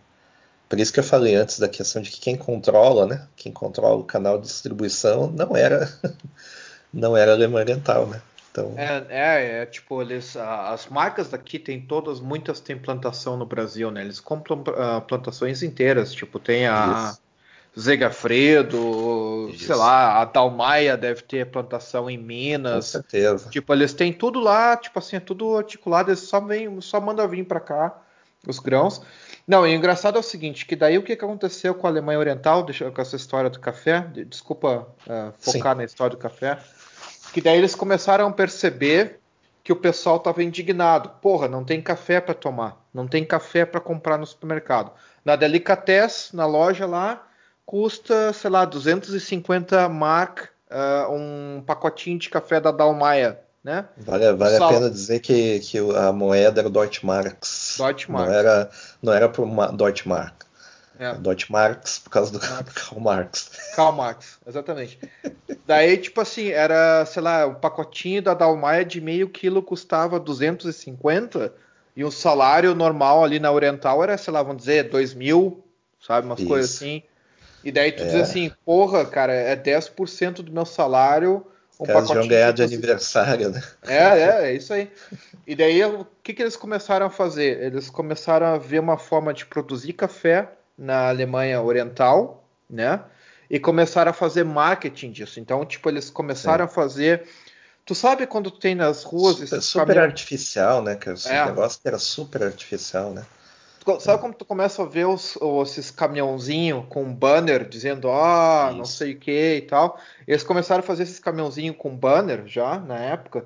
por isso que eu falei antes da questão de que quem controla, né? Quem controla o canal de distribuição não era [laughs] não era Alemanha Oriental, né? Então... É, é, é, tipo, eles, as marcas daqui tem todas, muitas têm plantação no Brasil, né? Eles compram uh, plantações inteiras, tipo, tem a. Zegafredo, Isso. sei lá, a Dalmaia deve ter plantação em Minas. Com certeza. Tipo, eles têm tudo lá, tipo assim, é tudo articulado, eles só vem, só manda vir para cá os grãos. Não, e o engraçado é o seguinte, que daí o que, que aconteceu com a Alemanha Oriental, deixa, com essa história do café, desculpa uh, focar Sim. na história do café, que daí eles começaram a perceber que o pessoal estava indignado. Porra, não tem café para tomar, não tem café para comprar no supermercado. Na Delicatessen, na loja lá, custa, sei lá, 250 mark uh, um pacotinho de café da Dalmaia né? Vale, vale a pena dizer que, que a moeda era Deutschmarks. Deutschmarks. Não era, não era por uma Deutschmark. É. Deutschmarks por causa do Marx. [laughs] Karl Marx. Karl Marx, exatamente. Daí, tipo assim, era, sei lá, um pacotinho da Dalmaia de meio quilo custava 250 e o salário normal ali na Oriental era, sei lá, vamos dizer, 2 mil, sabe, umas Isso. coisas assim. E daí tu é. diz assim, porra, cara, é 10% do meu salário um Caras pacotinho. ganhar de aniversário, né? É, é, é isso aí. E daí o que, que eles começaram a fazer? Eles começaram a ver uma forma de produzir café na Alemanha Oriental, né? E começaram a fazer marketing disso. Então, tipo, eles começaram Sim. a fazer. Tu sabe quando tem nas ruas. Super, super artificial, né? Que esse é. negócio que era super artificial, né? Sabe como tu começa a ver os, esses caminhãozinhos com banner dizendo, ah, Isso. não sei o que e tal. Eles começaram a fazer esses caminhãozinhos com banner já na época,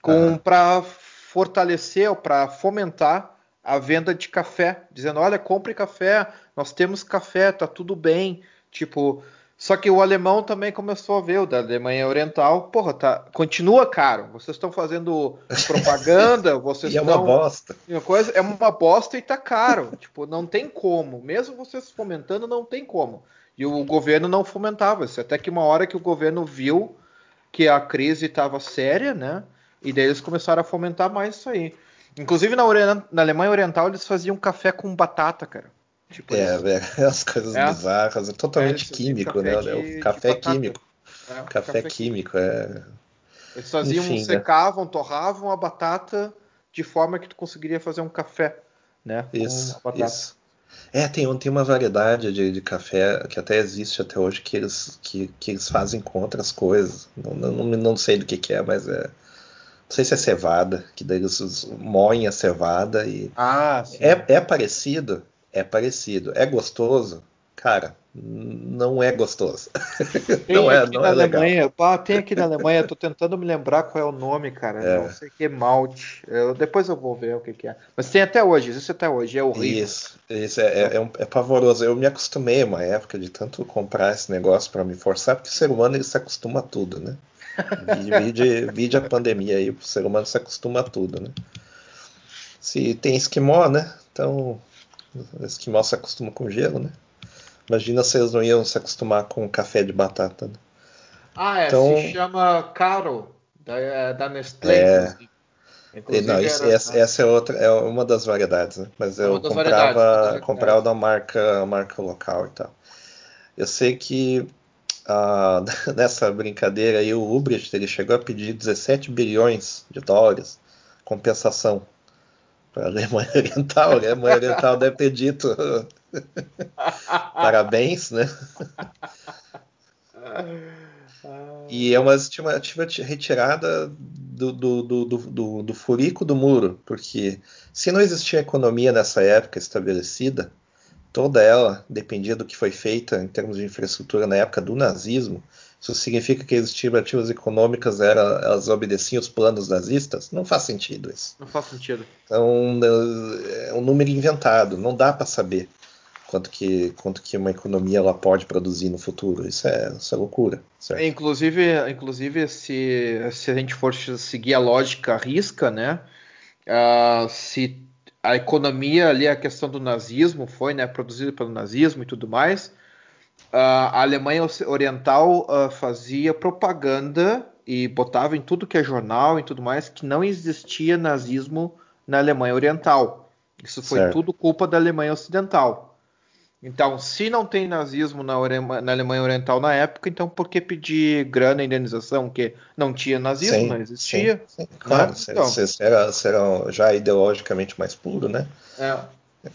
com uhum. para fortalecer ou para fomentar a venda de café, dizendo, olha, compre café, nós temos café, tá tudo bem. Tipo, só que o alemão também começou a ver, o da Alemanha Oriental, porra, tá, continua caro. Vocês estão fazendo propaganda, [laughs] vocês e é uma bosta. Uma coisa, é uma bosta e tá caro. [laughs] tipo, não tem como. Mesmo vocês fomentando, não tem como. E o governo não fomentava isso. Até que uma hora que o governo viu que a crise estava séria, né? E daí eles começaram a fomentar mais isso aí. Inclusive na, na Alemanha Oriental eles faziam café com batata, cara. Tipo é, [laughs] é, as coisas é. bizarras, é totalmente é, químico, né? De, o café químico. É, café, café, químico, é. Eles faziam, Enfim, né? secavam, né? torravam a batata de forma que tu conseguiria fazer um café, né? Isso, isso. É, tem, tem uma variedade de, de, café que até existe até hoje que eles, que, que eles fazem com outras coisas. Não, não, não sei do que, que é, mas é. Não sei se é cevada, que daí eles moem a cevada e. Ah, sim. É, é parecido, é parecido. É gostoso? Cara, não é gostoso. [laughs] Tem não é, não é Alemanha, legal. tem aqui na Alemanha, tô tentando me lembrar qual é o nome, cara. É. Não sei que é malte. Eu, depois eu vou ver o que, que, é. Mas tem até hoje, existe até hoje, é horrível. Isso, isso é, é, é, um, é pavoroso. Eu me acostumei uma época de tanto comprar esse negócio para me forçar, porque o ser humano ele se acostuma a tudo, né? Vide, [laughs] vide a pandemia aí, o ser humano se acostuma a tudo, né? Se tem esquimó, né? Então Esquimó se acostuma com gelo, né? Imagina se eles não iam se acostumar com café de batata. Né? Ah, é, então, se chama Caro, da, é, da Nestlé. É, não, isso, era, essa, essa, é outra, é uma das variedades, né? Mas é eu comprava, comprava da marca, marca local e tal. Eu sei que ah, [laughs] nessa brincadeira aí o Ubrecht ele chegou a pedir 17 bilhões de dólares compensação para a Alemanha Oriental. A Alemanha Oriental deve ter dito [laughs] parabéns, né? E é uma estimativa retirada do, do, do, do, do furico do muro, porque se não existia economia nessa época estabelecida, toda ela dependia do que foi feita em termos de infraestrutura na época do nazismo, isso significa que as estimativas econômicas eram, elas obedeciam os planos nazistas? Não faz sentido isso. Não faz sentido. Então é um número inventado, não dá para saber quanto que, quanto que uma economia ela pode produzir no futuro. Isso é, isso é loucura. Certo? Inclusive, inclusive se, se a gente for seguir a lógica risca, né? Uh, se a economia ali, a questão do nazismo foi né, produzida pelo nazismo e tudo mais, a Alemanha Oriental uh, fazia propaganda e botava em tudo que é jornal e tudo mais que não existia nazismo na Alemanha Oriental. Isso foi certo. tudo culpa da Alemanha Ocidental. Então, se não tem nazismo na, na, Alemanha Oriental na época, então por que pedir grana e indenização? Que não tinha nazismo, sim, não existia. Sim, sim. Né? Claro, então. será, será já ideologicamente mais puro, né? É.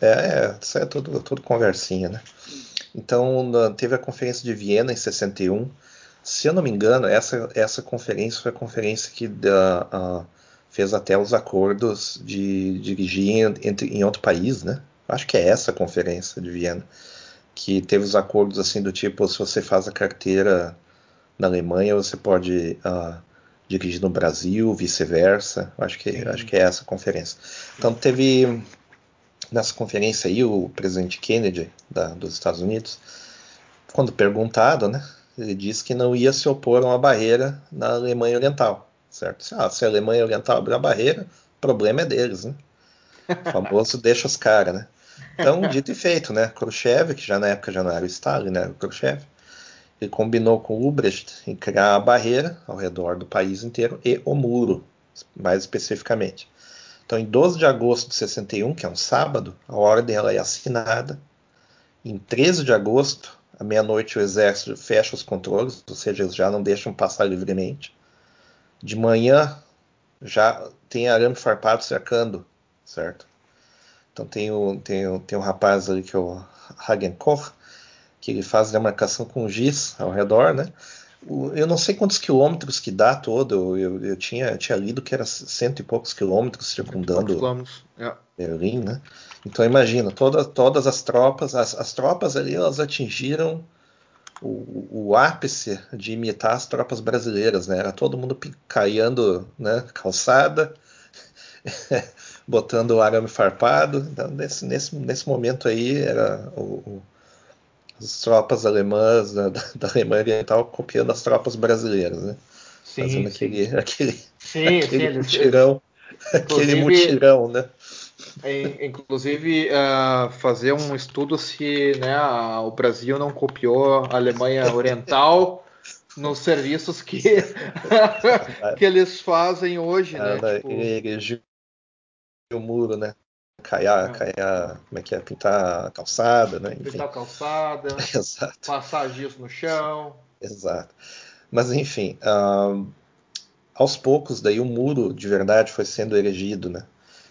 É, é isso é tudo, tudo conversinha, né? Então, teve a conferência de Viena em 61. Se eu não me engano, essa, essa conferência foi a conferência que da, uh, fez até os acordos de dirigir entre, em outro país, né? Acho que é essa a conferência de Viena que teve os acordos assim do tipo se você faz a carteira na Alemanha você pode uh, dirigir no Brasil, vice-versa. Acho que acho que é essa a conferência. Então teve nessa conferência aí o presidente Kennedy da, dos Estados Unidos, quando perguntado, né, ele disse que não ia se opor a uma barreira na Alemanha Oriental, certo? Ah, se a Alemanha Oriental abrir a barreira, o problema é deles, né? O famoso [laughs] deixa os caras, né? Então, dito e feito, né? Khrushchev, que já na época já não era o Stalin, né? O Khrushchev, ele combinou com o Ubrecht em criar a barreira ao redor do país inteiro e o muro, mais especificamente. Então, em 12 de agosto de 61, que é um sábado, a ordem ela é assinada. Em 13 de agosto, à meia-noite, o exército fecha os controles, ou seja, eles já não deixam passar livremente. De manhã, já tem arame farpado cercando, certo? Então tem, o, tem, o, tem um rapaz ali que é o Hagenkoch, que ele faz demarcação com giz ao redor, né? Eu não sei quantos quilômetros que dá todo, eu, eu, tinha, eu tinha lido que era cento e poucos quilômetros circundando quilômetros. É. Berlim, né? Então imagina, toda, todas as tropas, as, as, tropas ali, elas atingiram o, o, ápice de imitar as tropas brasileiras, né? Era todo mundo caiando, né? Calçada, [laughs] botando o arame farpado. Então, nesse, nesse, nesse momento aí, era o, o, as tropas alemãs da, da, Alemanha Oriental copiando as tropas brasileiras, né? Sim, Fazendo sim. aquele, aquele, sim, [laughs] aquele sim, mutirão, aquele mutirão, né? Inclusive, uh, fazer um estudo se né, o Brasil não copiou a Alemanha Oriental nos serviços que, [laughs] que eles fazem hoje, né? Tipo... Ele, o muro, né? Caiar, é. caiar, como é que é? Pintar a calçada, né? Enfim. Pintar a calçada, [laughs] Exato. passar giz no chão. Exato. Mas enfim, aos poucos daí o muro de verdade foi sendo erigido, né?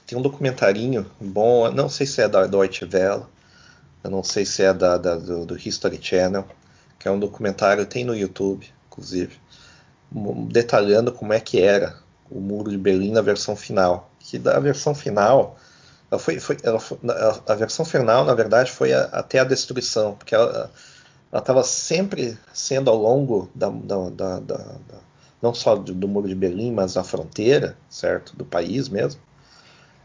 Tem um documentarinho bom, não sei se é da Deutsche Welle, eu não sei se é da, da do, do, History Channel, que é um documentário, tem no YouTube, inclusive, detalhando como é que era o muro de Berlim na versão final que da versão final, ela foi, foi, ela foi, a versão final, na verdade, foi a, até a destruição, porque ela estava sempre sendo ao longo da, da, da, da não só do, do, muro de Berlim, mas da fronteira, certo, do país mesmo,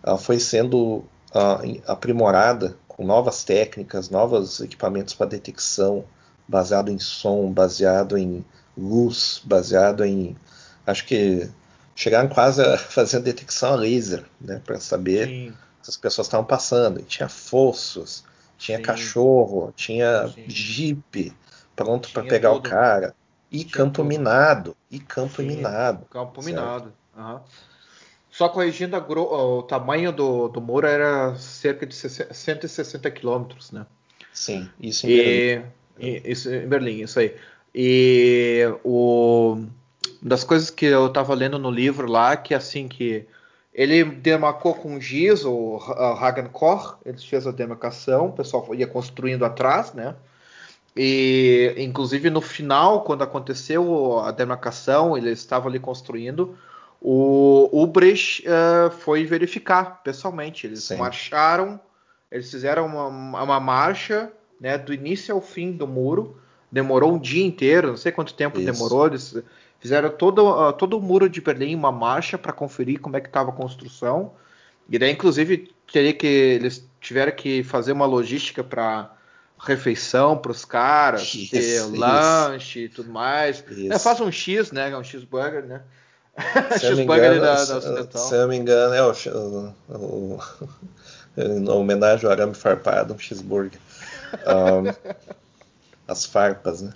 ela foi sendo uh, aprimorada com novas técnicas, novos equipamentos para detecção, baseado em som, baseado em luz, baseado em, acho que chegaram quase a [laughs] fazer a detecção a laser, né, para saber Sim. Se as pessoas estavam passando. E tinha fossos, tinha Sim. cachorro, tinha Sim. jipe pronto para pegar o cara. E tinha campo minado. E campo minado. Campo certo? minado. Uhum. Só corrigindo o tamanho do, do muro era cerca de 160 quilômetros, né? Sim, isso em e, Berlim. E, isso em Berlim, isso aí. E o das coisas que eu estava lendo no livro lá, que assim que ele demarcou com giz, o Hagenkoch, ele fez a demarcação, o pessoal ia construindo atrás, né? E inclusive no final, quando aconteceu a demarcação, ele estava ali construindo, o Ubrecht uh, foi verificar pessoalmente. Eles Sim. marcharam, eles fizeram uma, uma marcha né, do início ao fim do muro. Demorou um dia inteiro, não sei quanto tempo Isso. demorou. Eles Fizeram todo, uh, todo o muro de Berlim uma marcha para conferir como é que estava a construção. E daí, inclusive, teria que eles tiveram que fazer uma logística para refeição para os caras, isso, ter isso. lanche e tudo mais. É, faz um X, né? Um cheeseburger, né? [laughs] cheeseburger da, da Ocidental. Se eu não me engano, é o, o, o, [laughs] o homenagem ao arame farpado, um cheeseburger. Um, [laughs] as farpas, né?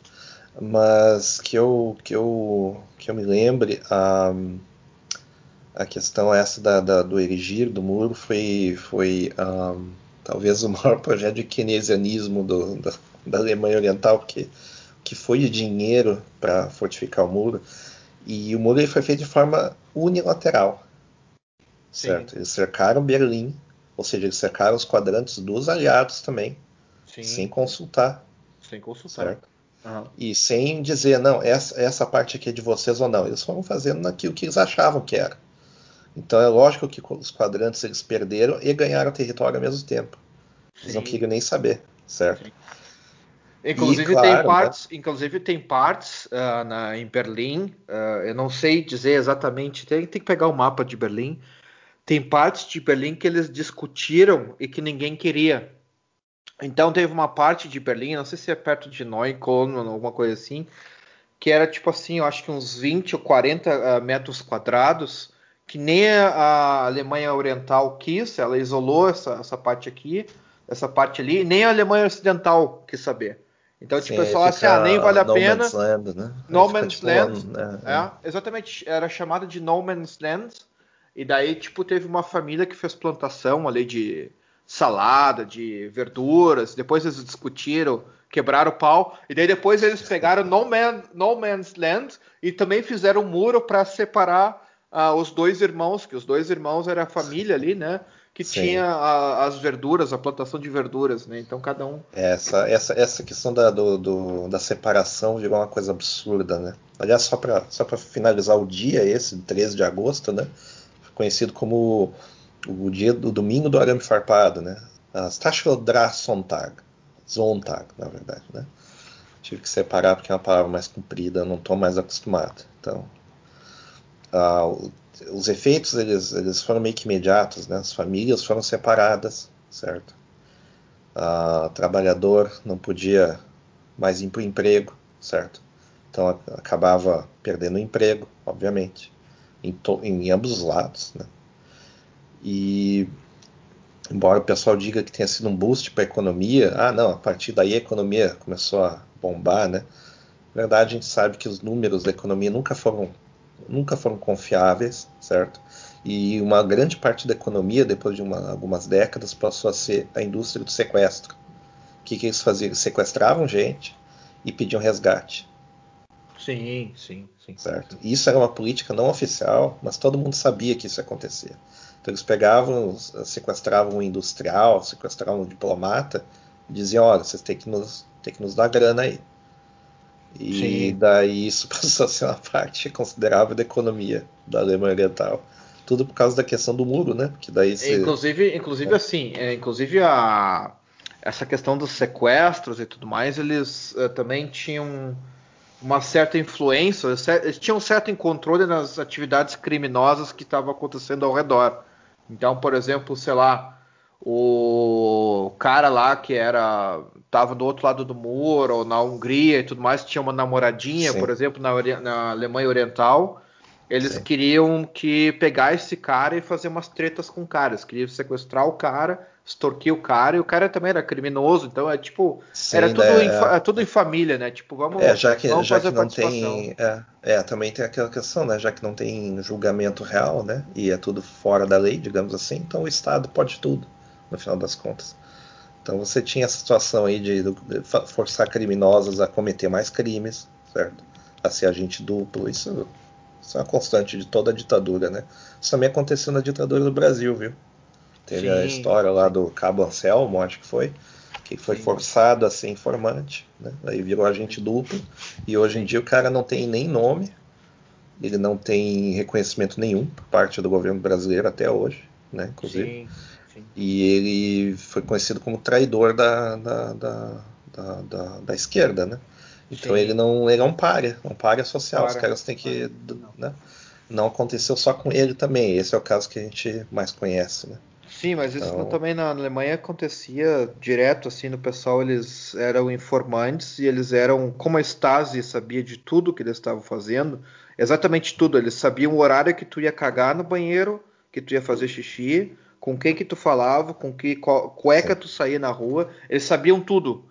Mas que eu que eu que eu me lembre a, a questão essa da, da do erigir do muro foi foi um, talvez o [laughs] maior projeto de keynesianismo do, da, da Alemanha Oriental porque que foi de dinheiro para fortificar o muro e o muro foi feito de forma unilateral Sim. certo eles cercaram Berlim ou seja eles cercaram os quadrantes dos aliados também Sim. sem consultar sem consultar certo? Uhum. E sem dizer, não, essa, essa parte aqui é de vocês ou não. Eles foram fazendo naquilo que eles achavam que era. Então é lógico que os quadrantes eles perderam e ganharam território ao mesmo tempo. Eles Sim. não queriam nem saber, certo? Sim. Inclusive, e, claro, tem partes, né? inclusive tem partes uh, na, em Berlim, uh, eu não sei dizer exatamente, tem, tem que pegar o mapa de Berlim. Tem partes de Berlim que eles discutiram e que ninguém queria. Então teve uma parte de Berlim, não sei se é perto de Neukölln ou alguma coisa assim, que era tipo assim, eu acho que uns 20 ou 40 uh, ah, metros quadrados, que nem a Alemanha Oriental quis, ela isolou essa, essa parte aqui, essa parte ali, nem a Alemanha Ocidental quis saber. Então, tipo, o pessoal assim, ah, nem vale a no pena. Man's Land, né? No Man's tipo, Land. Né? É, exatamente, era chamada de No Man's Land. E daí, tipo, teve uma família que fez plantação ali de salada, de verduras. Depois eles discutiram, quebraram o pau. E daí depois eles pegaram No, Man, no Man's Land e também fizeram um muro para separar uh, os dois irmãos, que os dois irmãos era a família ali, né? que Sim. tinha a, as verduras, a plantação de verduras, né? Então cada um. Essa, essa, essa questão da, do, do, da separação virou uma coisa absurda, né? Aliás, só para só finalizar o dia, esse, 13 de agosto, né? Conhecido como o dia do domingo do arame farpado, né? As Sonntag, Zontag, na verdade, né? Tive que separar porque é uma palavra mais comprida, não estou mais acostumado. Então, os efeitos eles, eles foram meio que imediatos, né? As famílias foram separadas, certo? O trabalhador não podia mais ir para o emprego, certo? Então acabava perdendo o emprego, obviamente, em, em ambos os lados, né? E embora o pessoal diga que tenha sido um boost para a economia, ah não, a partir daí a economia começou a bombar, né? Na verdade, a gente sabe que os números da economia nunca foram nunca foram confiáveis, certo? E uma grande parte da economia, depois de uma, algumas décadas, passou a ser a indústria do sequestro. O que, que eles faziam? Eles sequestravam gente e pediam resgate. Sim, sim, sim. Certo? Isso era uma política não oficial, mas todo mundo sabia que isso ia acontecer. Então eles pegavam, sequestravam um industrial, sequestravam um diplomata e diziam, olha, vocês têm que nos, têm que nos dar grana aí. E Sim. daí isso [laughs] passou a ser uma parte considerável da economia da Alemanha Oriental. Tudo por causa da questão do muro, né? Que daí se... Inclusive, inclusive é. assim, é, inclusive a, essa questão dos sequestros e tudo mais, eles uh, também tinham uma certa influência, eles tinham um certo controle nas atividades criminosas que estavam acontecendo ao redor. Então, por exemplo, sei lá, o cara lá que era tava do outro lado do muro, ou na Hungria e tudo mais, tinha uma namoradinha, Sim. por exemplo, na, na, Alemanha Oriental. Eles Sim. queriam que pegar esse cara e fazer umas tretas com o cara. Eles queriam sequestrar o cara, extorquir o cara, e o cara também era criminoso, então é tipo. Sim, era tudo, né, em, é, tudo em família, né? Tipo, vamos, é, já que, vamos já fazer que não tem. É, é, também tem aquela questão, né? Já que não tem julgamento real, né? E é tudo fora da lei, digamos assim, então o Estado pode tudo, no final das contas. Então você tinha essa situação aí de, forçar criminosos a cometer mais crimes, certo? A ser agente duplo. Isso, isso é uma constante de toda a ditadura, né? Isso também aconteceu na ditadura do Brasil, viu? Teve Sim. a história lá do Cabo Anselmo, acho que foi, que foi Sim. forçado a ser informante, né? Aí virou agente duplo. E hoje em dia o cara não tem nem nome, ele não tem reconhecimento nenhum por parte do governo brasileiro até hoje, né? Inclusive. Sim. E ele foi conhecido como traidor da, da, da, da, da, da esquerda, né? Então Sim. ele não ele é um párea, um párea social. Os caras têm que. Não. Né? não aconteceu só com ele também. Esse é o caso que a gente mais conhece, né? Sim, mas isso então... também na Alemanha acontecia direto, assim, no pessoal, eles eram informantes e eles eram, como a Stasi sabia de tudo que eles estavam fazendo, exatamente tudo, eles sabiam o horário que tu ia cagar no banheiro, que tu ia fazer xixi, com quem que tu falava, com que cueca tu saía na rua, eles sabiam tudo.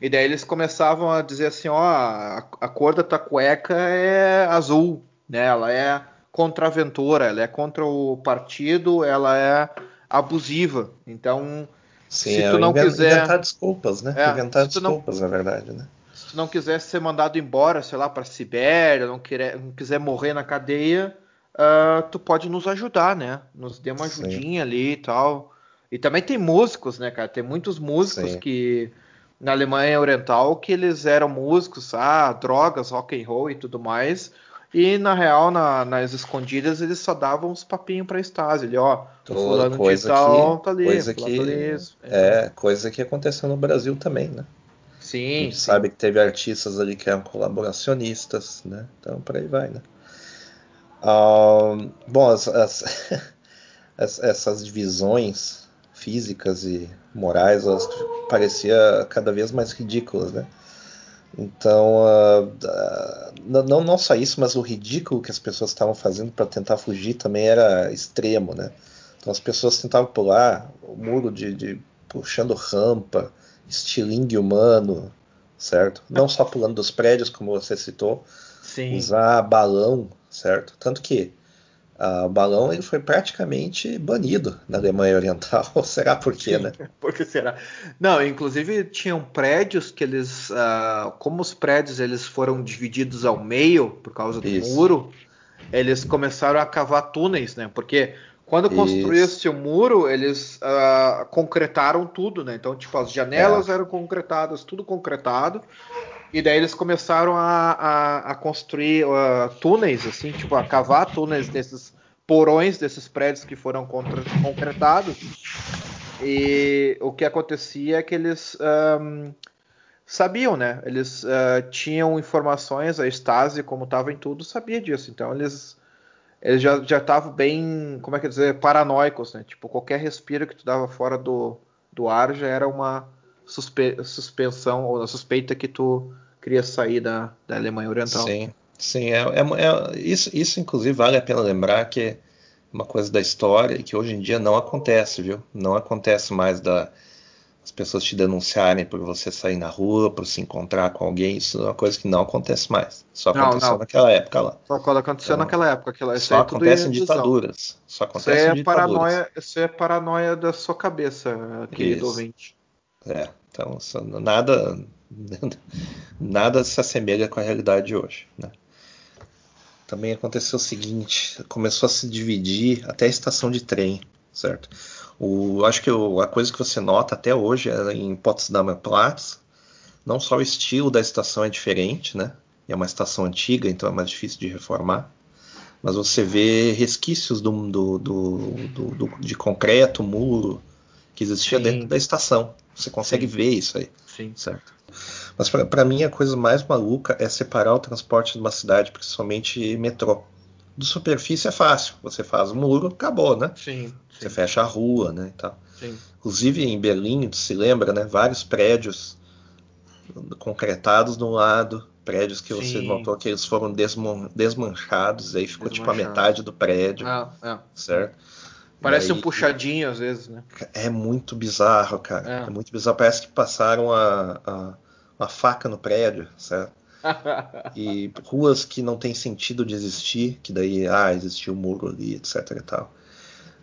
E daí eles começavam a dizer assim, ó, a, a cor da tua cueca é azul, né? Ela é contra a Ventura, ela é contra o partido, ela é abusiva. Então, Sim, se tu é não invent, quiser inventar desculpas, né? É, inventar desculpas, não, na verdade, né? Se tu não quiser ser mandado embora, sei lá, para Sibéria, não, querer, não quiser morrer na cadeia, uh, tu pode nos ajudar, né? Nos dê uma ajudinha Sim. ali e tal. E também tem músicos, né, cara? Tem muitos músicos Sim. que na Alemanha Oriental que eles eram músicos, ah, drogas, rock and roll e tudo mais. E na real, na, nas escondidas, eles só davam uns papinhos pra Stasi. Ele, ó, fulano coisa tal, que, tá ali, coisa que, tá ali. É, coisa que aconteceu no Brasil também, né? Sim. A gente sim. sabe que teve artistas ali que eram colaboracionistas, né? Então por aí vai, né? Um, bom, as, [laughs] as, essas divisões físicas e morais elas parecia cada vez mais ridículas, né? Então, uh, uh, não, não só isso, mas o ridículo que as pessoas estavam fazendo para tentar fugir também era extremo, né? Então as pessoas tentavam pular o muro de, de puxando rampa, estilingue humano, certo? Não só pulando dos prédios, como você citou, Sim. usar balão, certo? Tanto que o balão ele foi praticamente banido na Alemanha Oriental. [laughs] será por quê, né? [laughs] Por que será? Não, inclusive tinham prédios que eles, uh, como os prédios eles foram divididos ao meio por causa do Isso. muro, eles começaram a cavar túneis, né? Porque quando construiu-se o muro, eles uh, concretaram tudo, né? Então, tipo, as janelas é. eram concretadas, tudo concretado. E daí eles começaram a, a, a construir uh, túneis, assim, tipo, a cavar túneis desses porões desses prédios que foram concretados. E o que acontecia é que eles um, sabiam, né? Eles uh, tinham informações, a Stasi, como estava em tudo, sabia disso. Então eles eles já já estavam bem, como é que dizer, paranoicos, né? Tipo, qualquer respiro que tu dava fora do, do ar já era uma suspe suspensão ou a suspeita que tu queria sair da, da Alemanha Oriental. Sim, sim, é, é, é, isso, isso inclusive vale a pena lembrar que é uma coisa da história e que hoje em dia não acontece, viu? Não acontece mais da as pessoas te denunciarem por você sair na rua, por se encontrar com alguém, isso é uma coisa que não acontece mais. Só aconteceu não, não. naquela época lá. Só quando aconteceu então, naquela época. Aquela, só é acontece em ditaduras. Só acontece isso é em ditaduras. Paranoia, isso é paranoia da sua cabeça, querido isso. ouvinte. É, então nada, [laughs] nada se assemelha com a realidade de hoje. Né? Também aconteceu o seguinte, começou a se dividir até a estação de trem, certo? O, acho que o, a coisa que você nota até hoje é em Potsdamer Platz, não só o estilo da estação é diferente, né? É uma estação antiga, então é mais difícil de reformar. Mas você vê resquícios do, do, do, de concreto, muro, que existia Sim. dentro da estação. Você consegue Sim. ver isso aí. Sim. Certo. Mas para mim a coisa mais maluca é separar o transporte de uma cidade, principalmente metrô. Do superfície é fácil. Você faz o muro, acabou, né? Sim. Você fecha a rua, né? E tal. Sim. Inclusive em Berlim, se lembra, né? Vários prédios concretados no lado, prédios que você notou que eles foram desmanchados, aí ficou tipo a metade do prédio, é, é. certo? Parece um puxadinho às vezes, né? É muito bizarro, cara. É, é muito bizarro. Parece que passaram a, a, uma faca no prédio, certo? [laughs] e ruas que não tem sentido de existir, que daí, ah, existiu um muro ali, etc e tal.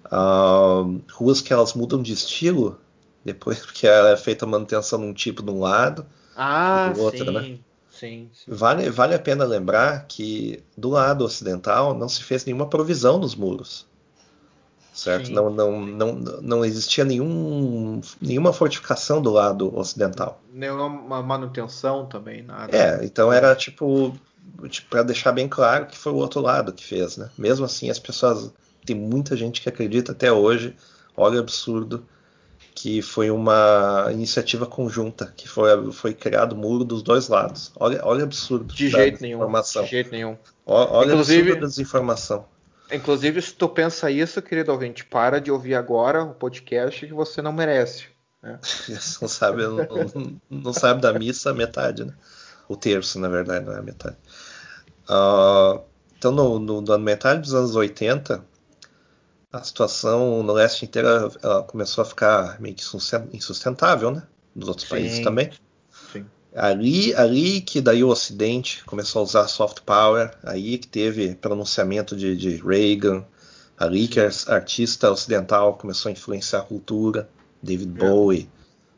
Uh, ruas que elas mudam de estilo depois [laughs] porque ela é feita a manutenção num tipo de um lado ah, e do outro, sim, né? Sim, sim. Vale, vale a pena lembrar que do lado ocidental não se fez nenhuma provisão nos muros. Certo? Não, não, não, não existia nenhum, nenhuma fortificação do lado ocidental. Nenhuma manutenção também, nada. É, então era tipo, tipo para deixar bem claro que foi o outro lado que fez, né? Mesmo assim, as pessoas tem muita gente que acredita até hoje, olha absurdo, que foi uma iniciativa conjunta, que foi, foi criado o muro dos dois lados. Olha, olha absurdo. De jeito nenhum. De jeito nenhum. Olha inclusive, absurdo a desinformação. Inclusive, se tu pensa isso, querido ouvinte, para de ouvir agora o podcast que você não merece. Né? [laughs] não, sabe, não, não, sabe da missa metade, né? O terço, na verdade, não é a metade. Uh, então, no, no, na metade dos anos 80, a situação no leste inteiro ela começou a ficar meio que insustentável, né? Nos outros sim, países também. Ali, ali que daí o Ocidente começou a usar soft power, aí que teve pronunciamento de, de Reagan, ali que artista ocidental começou a influenciar a cultura, David é. Bowie,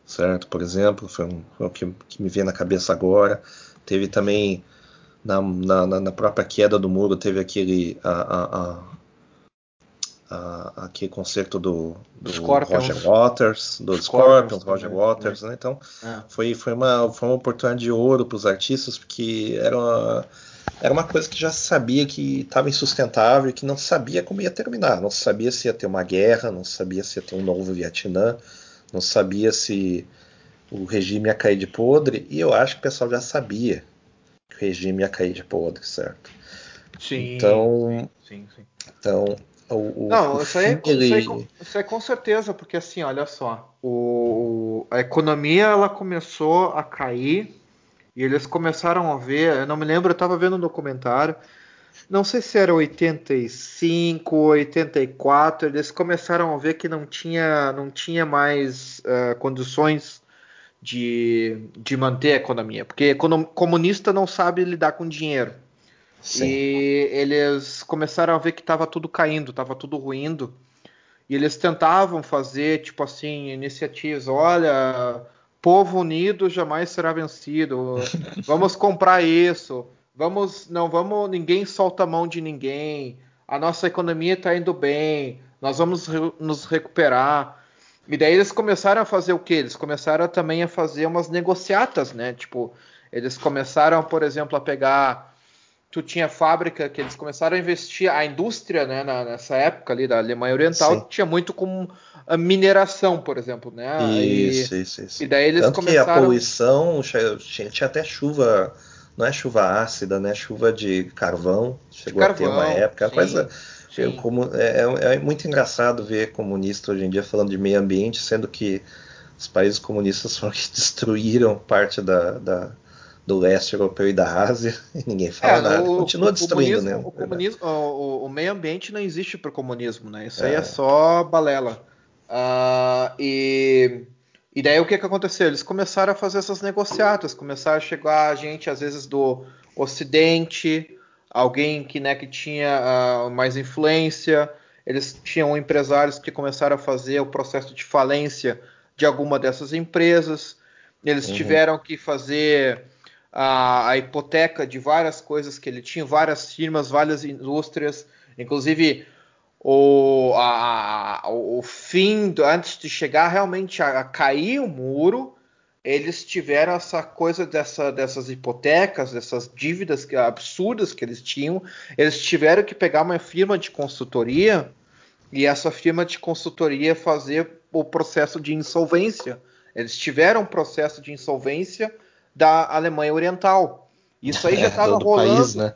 certo? Por exemplo, foi, um, foi o que, que, me vem na cabeça agora. Teve também na, na, na própria queda do muro, teve aquele a, a, a uh, aquele concerto do, do Roger Waters, do Scorpions, Roger Waters, né? Então é. foi, foi, uma, foi uma oportunidade de ouro para os artistas, porque era uma, era uma coisa que já sabia que estava insustentável e que não sabia como ia terminar. Não sabia se ia ter uma guerra, não sabia se ia ter um novo Vietnã, não sabia se o regime ia cair de podre. E eu acho que o pessoal já sabia que o regime ia cair de podre, certo? Sim. Então, sim, sim. então o, não, o isso, aí, ele... isso, aí, isso aí com certeza, porque assim, olha só, o, a economia ela começou a cair e eles começaram a ver, eu não me lembro, eu estava vendo um documentário, não sei se era 85, 84, eles começaram a ver que não tinha, não tinha mais uh, condições de, de manter a economia, porque comunista não sabe lidar com dinheiro. Sim. E eles começaram a ver que estava tudo caindo, estava tudo ruindo. E eles tentavam fazer, tipo assim, iniciativas. Olha, povo unido jamais será vencido. [laughs] Vamos comprar isso. Vamos, não vamos, ninguém solta a mão de ninguém. A nossa economia está indo bem. Nós vamos re nos recuperar. E daí eles começaram a fazer o que? Eles começaram também a fazer umas negociatas, né? Tipo, eles começaram, por exemplo, a pegar tu tinha fábrica que eles começaram a investir, a indústria, né, nessa época ali da Alemanha Oriental, Sim. tinha muito com a mineração, por exemplo, né? Isso, e, isso, isso. E daí eles Tanto começaram... que a poluição tinha, tinha até chuva, não é chuva ácida, né? Chuva de carvão, chegou carvão, a ter uma época, sim, coisa... Como, é, é, é muito engraçado ver comunista hoje em dia falando de meio ambiente, sendo que os países comunistas foram que [laughs] destruíram parte da, da do leste europeu e da Ásia, [laughs] e ninguém fala é, nada. O, Continua o destruindo, né? O, comunismo, o, o, meio ambiente não existe para o comunismo, né? Isso é. aí é só balela. Uh, e, e daí o que, que aconteceu? Eles começaram a fazer essas negociatas, começaram a chegar gente, às vezes, do Ocidente, alguém que, né, que tinha uh, mais influência. Eles tinham empresários que começaram a fazer o processo de falência de alguma dessas empresas. Eles uhum. tiveram que fazer a, a, hipoteca de várias coisas que ele tinha, várias firmas, várias indústrias, inclusive o, a, o fim, do, antes de chegar realmente a, a, cair o muro, eles tiveram essa coisa dessa, dessas hipotecas, dessas dívidas absurdas que eles tinham, eles tiveram que pegar uma firma de consultoria e essa firma de consultoria fazer o processo de insolvência. Eles tiveram um processo de insolvência da Alemanha Oriental. Isso aí [laughs] já estava é, rolando. País, né?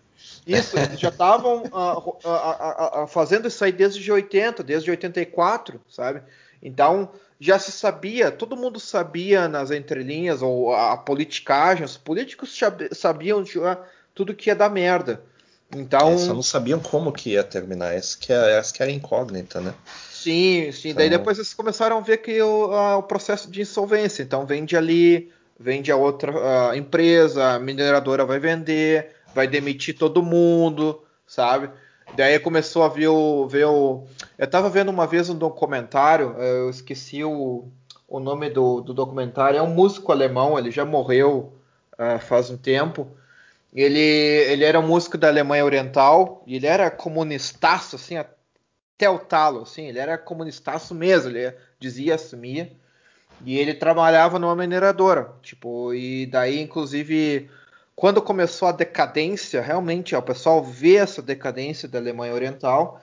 Isso, eles já estavam uh, uh, uh, fazendo isso aí desde 80, desde 84, sabe? Então já se sabia, todo mundo sabia nas entrelinhas, ou a politicagem, os políticos sabiam já tudo que ia dar merda. Então. É, só não sabiam como que ia terminar, essa que, é, essa que era incógnita, né? Sim, sim. Então... Daí depois eles começaram a ver que o, o processo de insolvência. Então vende ali vende a outra empresa, a mineradora vai vender, vai demitir todo mundo, sabe? Daí começou a ver o. Ver o eu estava vendo uma vez um documentário, eu esqueci o, o nome do, do documentário, é um músico alemão, ele já morreu uh, faz um tempo. Ele, ele era um músico da Alemanha Oriental e ele era comunistaço, assim, até o talo, assim, ele era comunistaço mesmo, ele dizia, assumia. E ele trabalhava numa mineradora, tipo, e daí, inclusive, quando começou a decadência, realmente, ó, o pessoal vê essa decadência da Alemanha Oriental,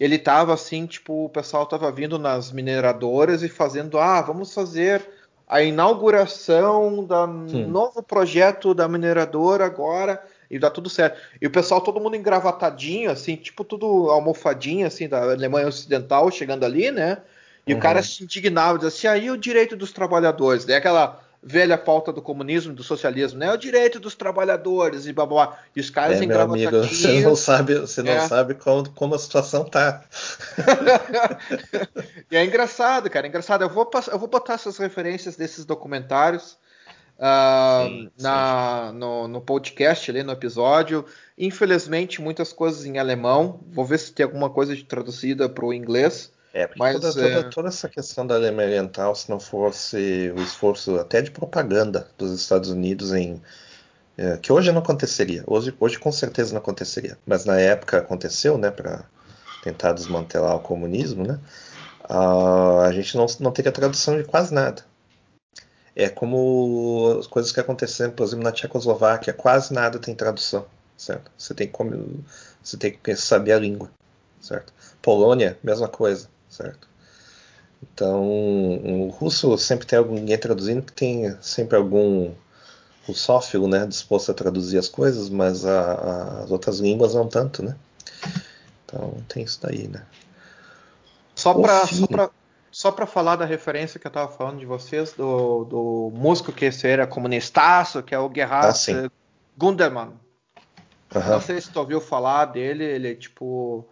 ele tava assim, tipo, o pessoal tava vindo nas mineradoras e fazendo, ah, vamos fazer a inauguração do novo projeto da mineradora agora e dá tudo certo. E o pessoal, todo mundo engravatadinho, assim, tipo tudo almofadinho, assim, da Alemanha Ocidental, chegando ali, né? E uhum. o cara se indignava, dizia assim, aí o direito dos trabalhadores, daí aquela velha pauta do comunismo, do socialismo, né? O direito dos trabalhadores e blá blá. E os caras é, meu amigo, você não sabe, você não é. sabe como, como a situação tá. [laughs] e é engraçado, cara, é engraçado. Eu vou, eu vou botar essas referências desses documentários uh, sim, na, sim. No, no podcast ali no episódio. Infelizmente, muitas coisas em alemão. Vou ver se tem alguma coisa de traduzida para o inglês. É, porque Mas, toda, é... Toda, toda, essa questão da Alemanha Oriental, se não fosse o esforço até de propaganda dos Estados Unidos em. É, que hoje não aconteceria, hoje, hoje com certeza não aconteceria, mas na época aconteceu, né, para tentar desmantelar o comunismo, né, a, a gente não, não teria tradução de quase nada. É como as coisas que aconteceram, por exemplo, na Tchecoslováquia, quase nada tem tradução certo? Você tem que, você tem que saber a língua, certo? Polônia, mesma coisa, certo? Então, o russo sempre tem alguém traduzindo, que tem sempre algum russófilo, né, disposto a traduzir as coisas, mas a, a, as outras línguas não tanto, né? Então, tem isso daí, né? Só para só pra falar da referência que eu estava falando de vocês, do, do músico que esse era comunistaço, que é o Gerhard ah, Gundermann. Uhum. Não sei se tu ouviu falar dele, ele tipo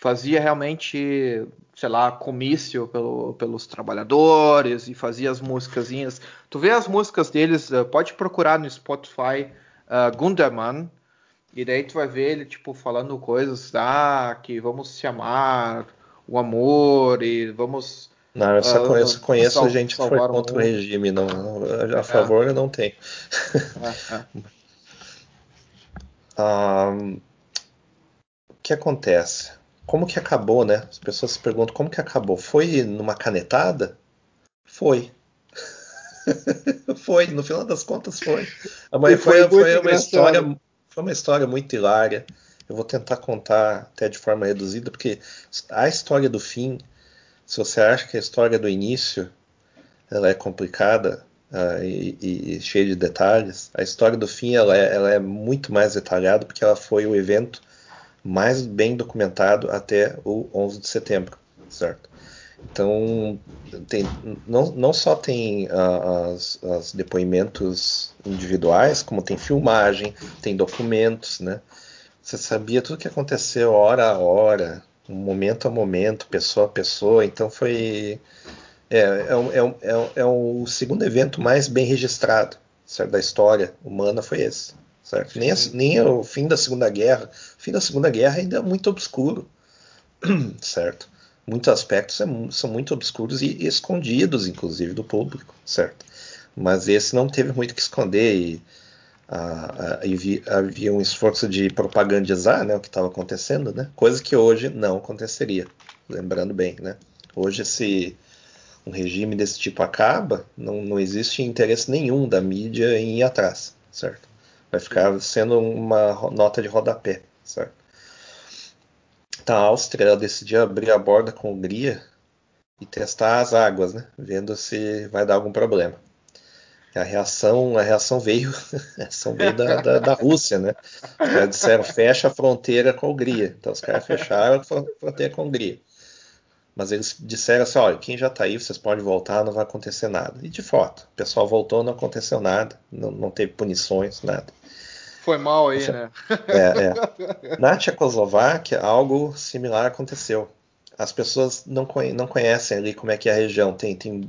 fazia realmente, sei lá, comício pelo, pelos trabalhadores e fazia as músicasinhas. Tu vê as músicas deles, uh, pode procurar no Spotify uh, Gunderman, e daí tu vai ver ele tipo falando coisas, ah, que vamos se amar, o amor e vamos não, eu só uh, conheço, conheço sal, gente que foi contra o, regime, não, a é. favor é. eu não tenho. É, é. um, [laughs] o que acontece? Como que acabou, né? As pessoas se perguntam como que acabou. Foi numa canetada? Foi. [laughs] foi, no final das contas foi. Foi, foi, foi uma história, foi uma história muito hilária. Eu vou tentar contar até de forma reduzida, porque a história do fim, se você acha que a história do início ela é complicada uh, e, e, cheia de detalhes, a história do fim ela é, ela é muito mais detalhada porque ela foi o evento mais bem documentado até o 11 de setembro, certo? Então, tem, não, não só tem uh, as, as, depoimentos individuais, como tem filmagem, tem documentos, né? Você sabia tudo o que aconteceu hora a hora, momento a momento, pessoa a pessoa. Então foi é, é, é, é, o segundo evento mais bem registrado certo? da história humana foi esse certo? Nem, nem o fim da Segunda Guerra. O fim da Segunda Guerra ainda é muito obscuro, [clears throat] certo? Muitos aspectos é são muito obscuros e, escondidos, inclusive, do público, certo? Mas esse não teve muito que esconder e havia um esforço de propagandizar né, o que estava acontecendo, né? Coisa que hoje não aconteceria, lembrando bem, né? Hoje se um regime desse tipo acaba, não, não existe interesse nenhum da mídia em ir atrás, certo? Vai ficar sendo uma nota de rodapé, certo? Então, a Áustria decidiu abrir a borda com a Hungria e testar as águas, né? Vendo se vai dar algum problema. A reação, a reação veio, [laughs] a reação veio da, da, da, Rússia, né? Os caras disseram fecha a fronteira com a Hungria. Então os caras fecharam a fronteira com a Hungria. Mas eles disseram assim, olha, quem já está aí, vocês podem voltar, não vai acontecer nada. E de fato, o pessoal voltou, não aconteceu nada, não, não teve punições, nada. Foi mal aí, né? [laughs] É, é. [laughs] Na Tchecoslováquia, algo similar aconteceu. As pessoas não, conhe não conhecem ali como é que é a região. Tem, tem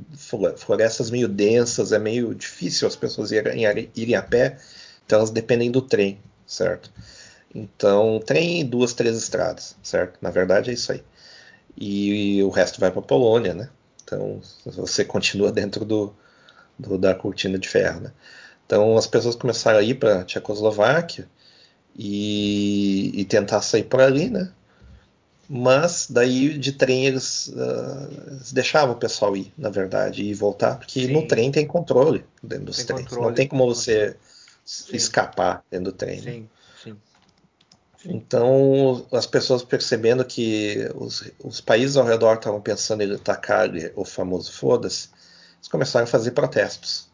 florestas meio densas, é meio difícil as pessoas irem, irem a pé, então elas dependem do trem, certo? Então, trem e duas, três estradas, certo? Na verdade é isso aí. E, o resto vai para a Polônia, né? Então, você continua [laughs] dentro do, do, da cortina de ferro, né? Então as pessoas começaram a ir para a Tchecoslováquia e, e, tentar sair por ali, né? Mas daí de trem eles, uh, eles, deixavam o pessoal ir, na verdade, e voltar, porque Sim. no trem tem controle dentro dos tem trens. Controle, Não tem como você Sim. escapar dentro do trem. Sim. Então, as pessoas percebendo que os, os países ao redor estavam pensando em atacar o famoso foda-se, eles começaram a fazer protestos.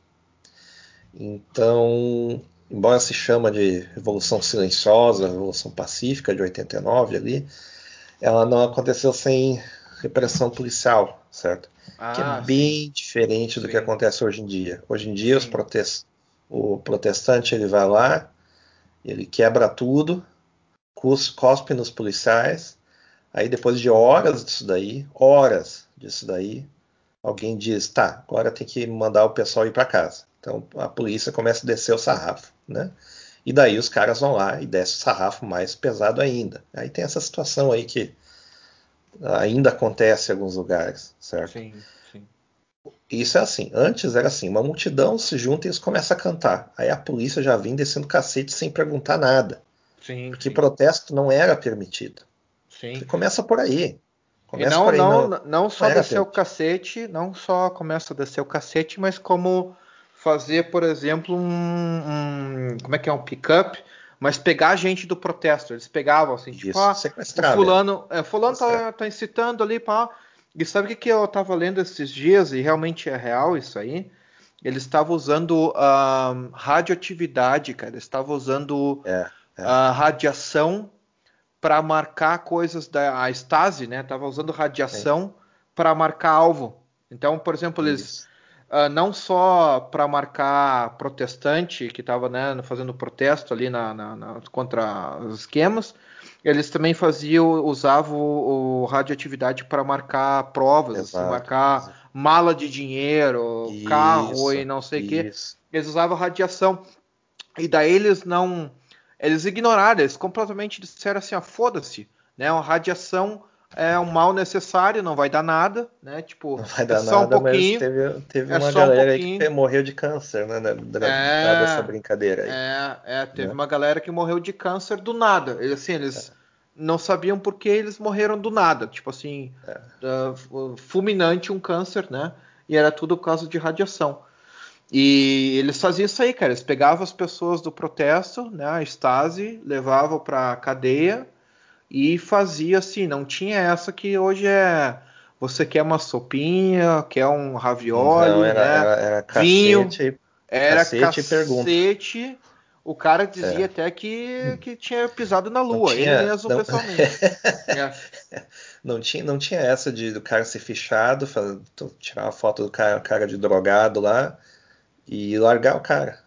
Então, embora se chama de Revolução Silenciosa, Revolução Pacífica de 89 ali, ela não aconteceu sem repressão policial, certo? Ah, que é bem sim. diferente do sim. que acontece hoje em dia. Hoje em dia, os protest... o protestante ele vai lá, ele quebra tudo, cospe nos policiais, aí depois de horas disso daí, horas disso daí, alguém diz, tá, agora tem que mandar o pessoal ir para casa. Então a polícia começa a descer o sarrafo, né? E daí os caras vão lá e descem o sarrafo mais pesado ainda. Aí tem essa situação aí que ainda acontece em alguns lugares, certo? Sim, sim. Isso é assim. Antes era assim, uma multidão se junta e eles começam a cantar. Aí a polícia já vem descendo cacete sem perguntar nada. Sim, porque sim. protesto não era permitido. Sim. Começa por aí. Começa e não, por aí, não, não, não só descer o cacete, não só começa a descer o cacete, mas como fazer, por exemplo, um, um como é que é um pickup, mas pegar gente do protesto. Eles pegavam assim, tipo, Isso, ah, fulano, é, fulano tá, tá, incitando ali para. E sabe o que, que eu estava lendo esses dias e realmente é real isso aí? Eles estavam usando uh, radioatividade, cara. Eles estavam usando é, é. Uh, radiação para marcar coisas da a Stasi, né? Tava usando radiação para marcar alvo. Então, por exemplo, eles uh, não só para marcar protestante que estava né, fazendo protesto ali na, na, na, contra os esquemas, eles também faziam, usavam o, o radioatividade para marcar provas, assim, marcar mala de dinheiro, isso, carro e não sei o que. Eles usavam radiação. E daí eles não. Eles ignoraram, eles completamente disseram assim: ah, foda-se, né? Uma radiação é um mal necessário, não vai dar nada, né? Tipo, não vai dar é só nada, um pouquinho. teve, teve é uma galera um aí que morreu de câncer, né? Durante é, essa brincadeira aí. É, é teve né? uma galera que morreu de câncer do nada. Assim, eles é. não sabiam por que eles morreram do nada. Tipo assim, uh, fulminante um câncer, né? E era tudo por causa de radiação. E eles faziam isso aí, cara. Eles pegavam as pessoas do protesto, né? A Stasi, levavam pra cadeia e fazia assim, não tinha essa que hoje é você quer uma sopinha, quer um ravioli, não, era, né? Era, era cacete, vinho, era cacete, cacete o cara dizia é. até que, que tinha pisado na lua, tinha, ele mesmo não, pessoalmente. [laughs] é. não, tinha, não tinha essa de do cara ser fichado, tirar uma foto do cara, cara de drogado lá e largar o cara.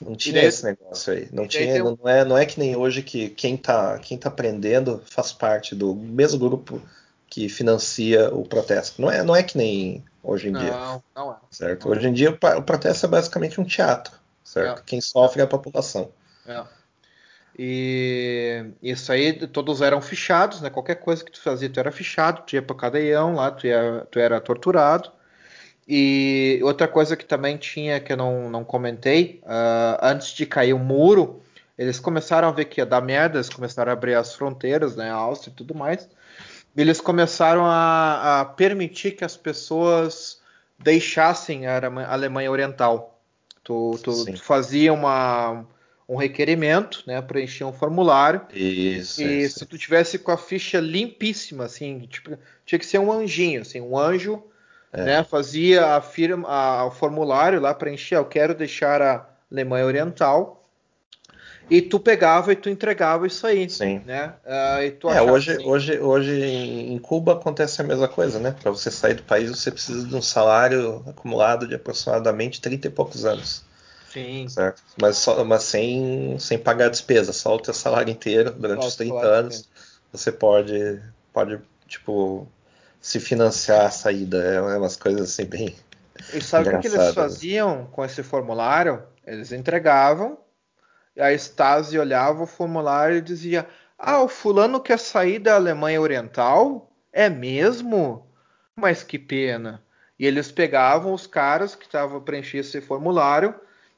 Não tinha daí, esse negócio aí. Não, tinha, não, é, não é que nem hoje que quem tá, quem tá aprendendo faz parte do mesmo grupo que financia o protesto. Não é, não é que nem hoje em não, dia. Não é. Certo? Hoje em dia o protesto é basicamente um teatro. Certo? É. Quem sofre é a população. É. E isso aí, todos eram fichados, né? Qualquer coisa que tu fazia, tu era fichado, tu ia para cadeião lá, tu, ia, tu era torturado. E outra coisa que também tinha, que eu não, não comentei, uh, antes de cair o muro, eles começaram a ver que ia dar merda, eles começaram a abrir as fronteiras, né, a Áustria e tudo mais. E eles começaram a, a permitir que as pessoas deixassem a Alemanha Oriental. Tu, tu, tu fazia uma, um requerimento, né, preenchia um formulário. Isso. E isso. se tu tivesse com a ficha limpíssima, assim, tipo, tinha que ser um anjinho, assim, um anjo é. Né? Fazia a firma, a, o formulário lá para encher, eu quero deixar a Alemanha Oriental. E tu pegava e tu entregava isso aí, Sim. né? Uh, é, hoje, assim... hoje, hoje em Cuba acontece a mesma coisa, né? Para você sair do país, você precisa de um salário acumulado de aproximadamente 30 e poucos anos. Sim. Certo? Mas, só, mas sem, sem pagar despesa, só o teu salário inteiro durante só os 30 anos. Você pode, pode, tipo, se financiar a saída. É umas coisas assim bem. E sabe o que eles faziam com esse formulário? Eles entregavam, e a Stasi olhava o formulário e dizia: Ah, o fulano quer sair da Alemanha Oriental? É mesmo? Mas que pena. E eles pegavam os caras que estavam preenchendo esse formulário,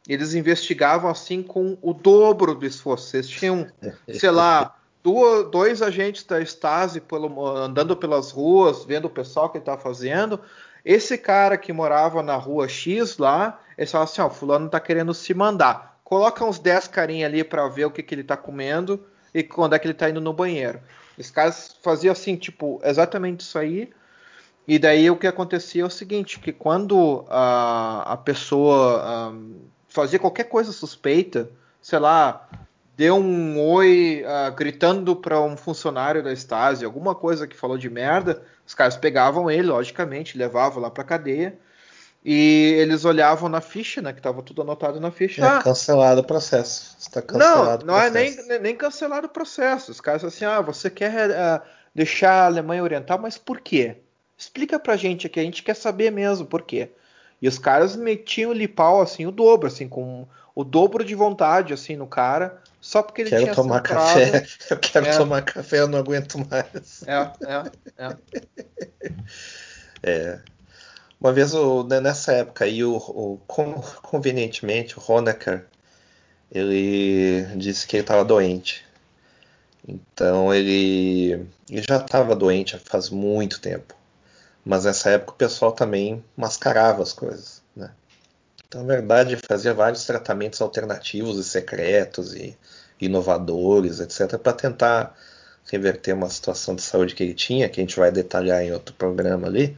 eles investigavam assim com o dobro do esforço. Eles tinham, sei lá, [laughs] dois agentes da Stasi pelo, andando pelas ruas, vendo o pessoal que ele tá fazendo. Esse cara que morava na rua X lá, ele falava assim: ó, fulano tá querendo se mandar. Coloca uns 10 carinha ali para ver o que, que ele tá comendo e quando é que ele tá indo no banheiro. Os caras faziam assim, tipo, exatamente isso aí. E daí o que acontecia é o seguinte, que quando a, a pessoa um, fazia qualquer coisa suspeita, sei lá, deu um oi uh, gritando para um funcionário da Stasi, alguma coisa que falou de merda, os caras pegavam ele, logicamente, levavam lá para cadeia. E eles olhavam na ficha, né? Que estava tudo anotado na ficha. É ah, cancelado o processo. Está cancelado não, não é nem, nem cancelado o processo. Os caras assim, ah, você quer uh, deixar a Alemanha Oriental, mas por quê? Explica pra gente aqui, a gente quer saber mesmo por quê. E os caras metiam o pau assim, o dobro, assim, com o dobro de vontade, assim, no cara, só porque ele quero tinha tomar café. [laughs] Eu quero é. tomar café, eu não aguento mais. É, é, é. [laughs] é. Uma vez, o, né, nessa época aí, o, o, convenientemente, o Honecker, ele disse que ele estava doente. Então ele, ele já estava doente faz muito tempo. Mas nessa época o pessoal também mascarava as coisas? Então, na verdade, fazia vários tratamentos alternativos e secretos e inovadores, etc., para tentar reverter uma situação de saúde que ele tinha, que a gente vai detalhar em outro programa ali.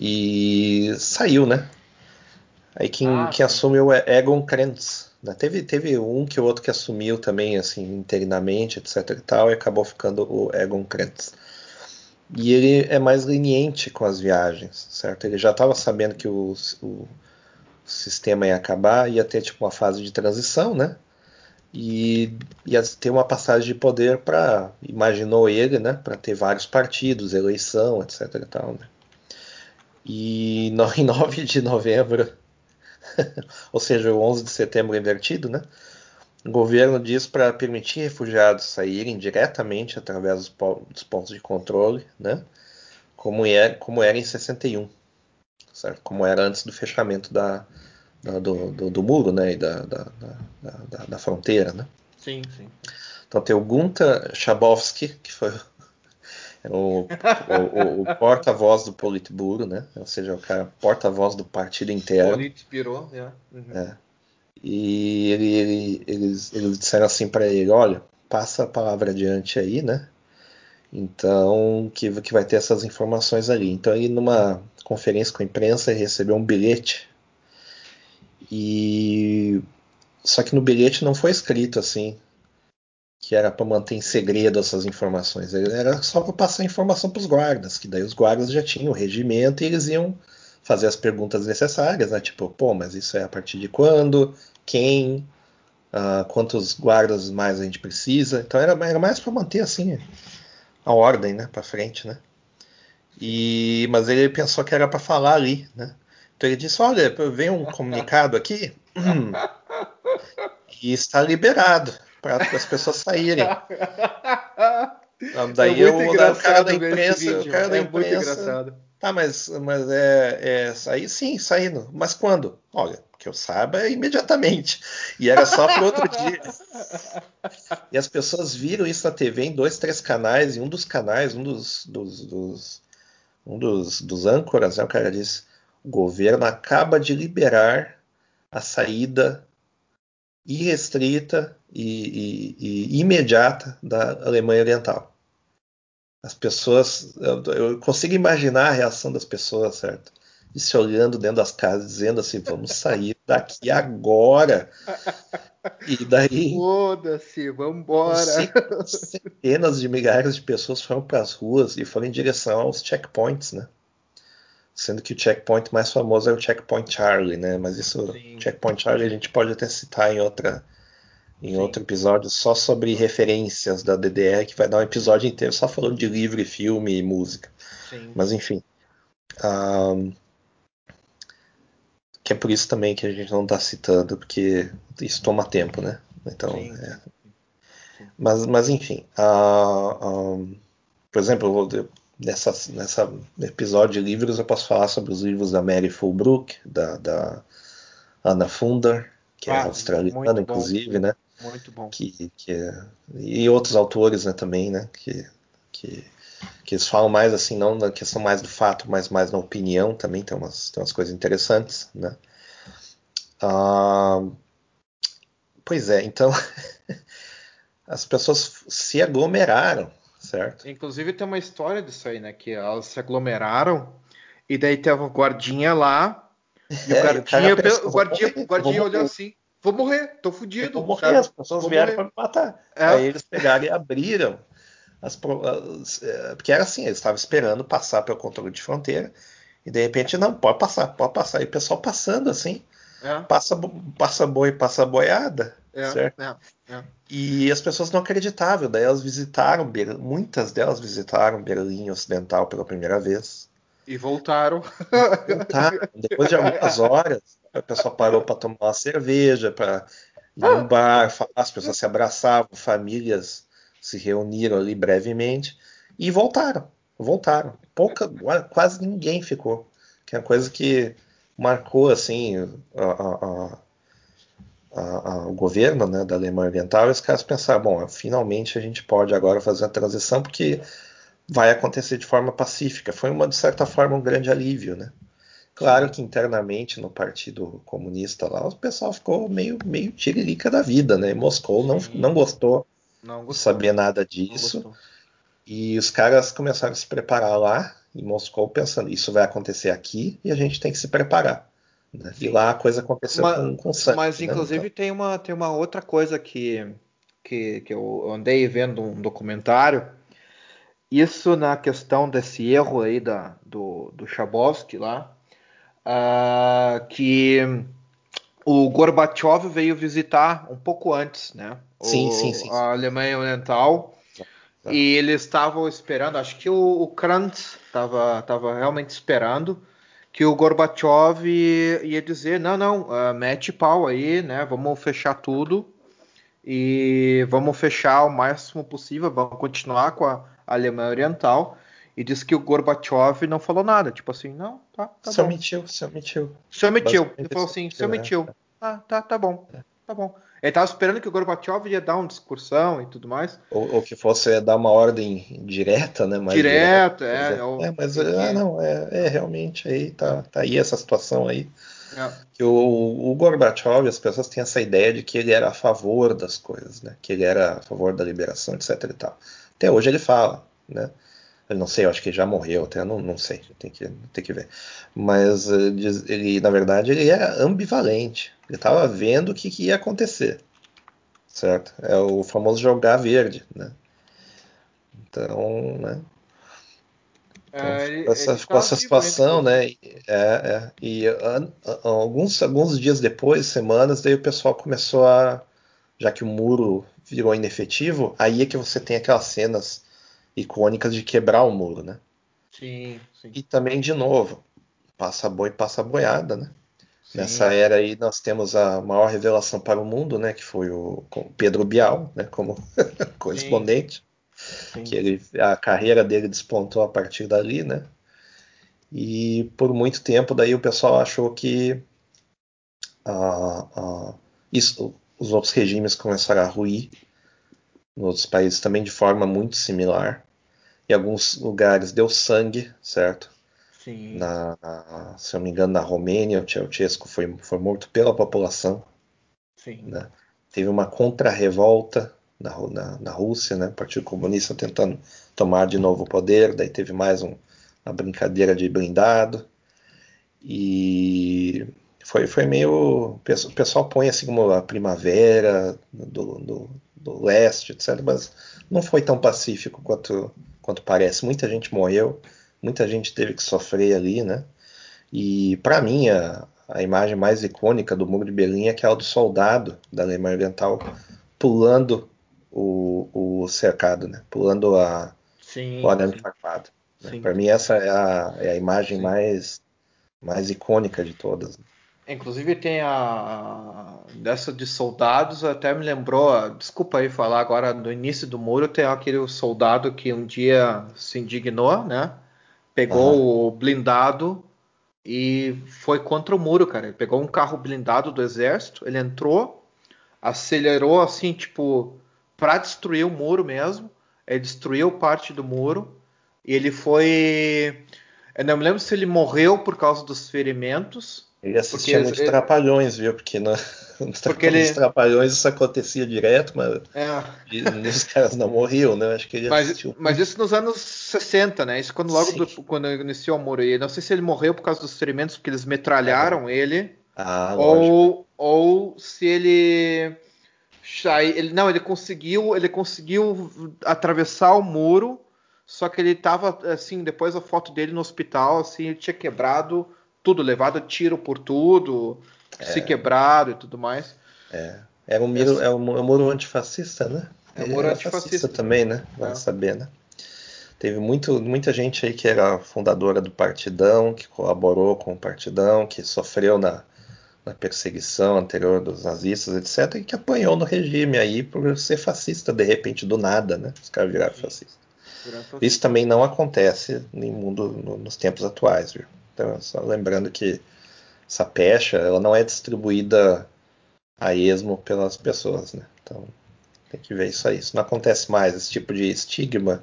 E saiu, né? Aí quem, ah, quem assumiu é Egon Krenz. Né? Teve, teve um que o outro que assumiu também, assim, interinamente, etc e tal, e acabou ficando o Egon Krenz. E ele é mais leniente com as viagens, certo? Ele já estava sabendo que o, o, sistema ia acabar, ia ter tipo uma fase de transição, né? E ia ter uma passagem de poder para, imaginou ele, né? Para ter vários partidos, eleição, etc e tal, né? E no, [laughs] em 9 de novembro, [laughs] ou seja, o 11 de setembro invertido, né? O governo diz para permitir refugiados saírem diretamente através dos, dos, pontos de controle, né? Como, é, como era em 61, certo? Como era antes do fechamento da, da do, do, do, muro, né? E da, da, da, da, fronteira, né? Sim, sim. Então tem o Gunta Chabowski, que foi o, o, o porta-voz do Politburo, né? Ou seja, o cara porta-voz do partido inteiro. Politburo, yeah. Uhum. é. E ele, ele, eles, eles disseram assim para ele, olha, passa a palavra adiante aí, né? Então, que, que vai ter essas informações ali. Então, ele numa conferência com a imprensa, ele recebeu um bilhete. E só que no bilhete não foi escrito assim que era para manter em segredo essas informações. Era só para passar informação para os guardas, que daí os guardas já tinham o regimento e eles iam fazer as perguntas necessárias, né? Tipo, pô, mas isso é a partir de quando? Quem? Uh, quantos guardas mais a gente precisa? Então era, era mais para manter assim a ordem, né, para frente, né? E mas ele pensou que era para falar ali, né? Então ele disse, olha, veio um comunicado aqui [laughs] e está liberado para as pessoas saírem. [laughs] Daí é eu, o cara da imprensa, o cara da é imprensa, tá, mas, mas é, é sair sim, saindo. Mas quando? Olha, que eu saiba é imediatamente. E era só para outro dia. [laughs] E as pessoas viram isso na TV em dois, três canais, e um dos canais, um dos, dos, dos um dos, dos âncoras, né, o cara disse: o governo acaba de liberar a saída irrestrita e, e, e imediata da Alemanha Oriental. As pessoas, eu, eu, consigo imaginar a reação das pessoas, certo? E se olhando dentro das casas, dizendo assim: vamos sair daqui agora. [laughs] E daí. Foda-se, vambora. Centenas de milhares de pessoas foram para as ruas e foram em direção aos checkpoints, né? Sendo que o checkpoint mais famoso é o Checkpoint Charlie, né? Mas isso, Sim. Checkpoint Charlie, a gente pode até citar em outra em Sim. outro episódio só sobre referências da DDR, que vai dar um episódio inteiro só falando de livro, filme e música. Sim. Mas enfim. Um, que é por isso também que a gente não está citando, porque isso toma tempo, né? Então, é. mas, mas enfim. Uh, um, por exemplo, eu vou, nessa, nessa episódio de livros eu posso falar sobre os livros da Mary Fulbrook, da, da Anna Funder, que é ah, é australiana, inclusive, né? Muito bom. Que, que é, e outros autores, né, também, né? Que, que, que eles falam mais assim, não na questão mais do fato, mas mais na opinião também, tem umas, tem umas coisas interessantes, né? Ah, pois é, então [laughs] as pessoas se aglomeraram Certo. Inclusive tem uma história disso aí, né? Que elas se aglomeraram e daí teve um guardinha lá. E o [laughs] é, guardinha, o, pensou, o guardinha, o guardinha olhou assim: vou morrer, tô fudido. Vou morrer, sabe? as pessoas vieram para me matar. É. Aí eles pegaram e abriram. As, as, é, porque era assim, eles estavam esperando passar pelo controle de fronteira. E de repente, não, pode passar, pode passar. E o pessoal passando assim. É. Passa, passa boi, passa boiada. É, certo? É, é. E as pessoas não acreditavam, daí elas visitaram, muitas delas visitaram Berlim Ocidental pela primeira vez. E voltaram. voltaram. Depois de algumas [laughs] horas, a pessoa parou para tomar uma cerveja, para ir num bar, as pessoas se abraçavam, famílias se reuniram ali brevemente e voltaram. Voltaram. Pouca, quase ninguém ficou. Que é uma coisa que marcou assim a, a, a, a, o governo né, da Alemanha Oriental, os caras pensaram, bom, finalmente a gente pode agora fazer a transição porque vai acontecer de forma pacífica. Foi uma de certa forma um grande alívio, né? Claro que internamente no Partido Comunista lá, o pessoal ficou meio, meio tiririca da vida, né? Moscou não, não gostou, não gostou, sabia nada disso. E os caras começaram a se preparar lá em Moscou, pensando, isso vai acontecer aqui e a gente tem que se preparar. Né? E lá a coisa aconteceu mas, com, com sangue. Mas, né? inclusive, então... tem, uma, tem uma outra coisa que, que, que eu andei vendo um documentário. Isso na questão desse erro aí da, do, do Chabovsky lá, uh, que o Gorbachev veio visitar um pouco antes, né? Sim, o, sim, sim, A Alemanha Oriental. Tá. E eles estavam esperando, acho que o, o Krantz estava tava realmente esperando que o Gorbachev ia dizer: não, não, uh, mete pau aí, né? Vamos fechar tudo e vamos fechar o máximo possível, vamos continuar com a Alemanha Oriental. E disse que o Gorbachev não falou nada. Tipo assim, não, tá, tá se bom. omitiu, se omitiu. Se omitiu. Ele falou assim, se omitiu. É. Ah, tá, tá bom, tá bom. Ele estava esperando que o Gorbachev ia dar uma discursão e tudo mais. Ou, ou que fosse dar uma ordem direta, né? Mais direta, é. É, é mas ah, não, é, é, realmente aí tá, tá aí essa situação aí. É. Que o, o Gorbachev, as pessoas têm essa ideia de que ele era a favor das coisas, né? Que ele era a favor da liberação, etc e tal. Até hoje ele fala, né? Eu não sei, eu acho que já morreu, até não, não sei, tem que, tem que ver. Mas eh, ele, na verdade, ele era ambivalente. Ele estava vendo o que, que, ia acontecer, certo? É o famoso jogar verde, né? Então, né? Então, é, ele, essa, ele ficou essa situação, né? É, é, e a, a, alguns, alguns dias depois, semanas, daí o pessoal começou a, já que o muro virou inefetivo, aí é que você tem aquelas cenas icônicas de quebrar o muro, né? Sim, sim. E também, de novo, passa boi, passa boiada, né? Sim. Nessa era aí nós temos a maior revelação para o mundo, né? Que foi o Pedro Bial, né? Como [laughs] correspondente. Sim. Que ele, a carreira dele despontou a partir dali, né? E por muito tempo daí o pessoal achou que isso, os outros regimes começaram a ruir nos outros países também de forma muito similar. Em alguns lugares deu sangue, certo? Sim. Na, na, se eu não me engano, na Romênia, o Ceausescu foi, foi morto pela população. Sim. Né? Teve uma contra-revolta na, na, na, Rússia, né? o Partido Comunista tentando tomar de novo o poder, daí teve mais um, uma brincadeira de blindado. E foi, foi meio. O pessoal põe assim como a primavera do, do, do leste, etc. Mas não foi tão pacífico quanto, quanto parece. Muita gente morreu, muita gente teve que sofrer ali, né? E para mim a, a imagem mais icônica do Muro de Berlim é aquela do soldado da Alemanha Oriental pulando o, o cercado, né? Pulando a, sim, o arame farpado. Né? Para mim essa é a, é a imagem mais mais icônica de todas. Né? Inclusive tem a, dessa de soldados, até me lembrou, desculpa aí falar agora, no início do muro tem aquele soldado que um dia se indignou, né? Pegou uhum. o blindado e foi contra o muro, cara. Ele pegou um carro blindado do exército, ele entrou, acelerou assim, tipo, para destruir o muro mesmo. Ele destruiu parte do muro e ele foi. Eu não me lembro se ele morreu por causa dos ferimentos ele assistia muito ele... Trapalhões, viu? Porque, [laughs] no, porque ele... nos Trapalhões isso acontecia direto, mas é. os caras não morriam, né? Acho que ele mas, assistiu. Mas isso nos anos 60, né? Isso quando logo do, quando iniciou o Moro. não sei se ele morreu por causa dos ferimentos, porque eles metralharam é. ele. Ah, ou, ou se ele. Ele, não, ele conseguiu, ele conseguiu atravessar o muro, só que ele estava assim, depois a foto dele no hospital, assim, ele tinha quebrado tudo, levado tiro por tudo, é. se quebrado e tudo mais. É, é um muro, é um, é um muro antifascista, né? É um muro antifascista também, né? Vai é. saber, né? Teve muito, muita gente aí que era fundadora do Partidão, que colaborou com o Partidão, que sofreu na, na perseguição anterior dos nazistas, etc., e que apanhou no regime aí por ser fascista, de repente, do nada, né? Os caras viraram fascistas. Isso também não acontece no mundo no, nos tempos atuais, viu? Então, só lembrando que essa pecha ela não é distribuída a esmo pelas pessoas, né? Então tem que ver isso aí. Isso não acontece mais, esse tipo de estigma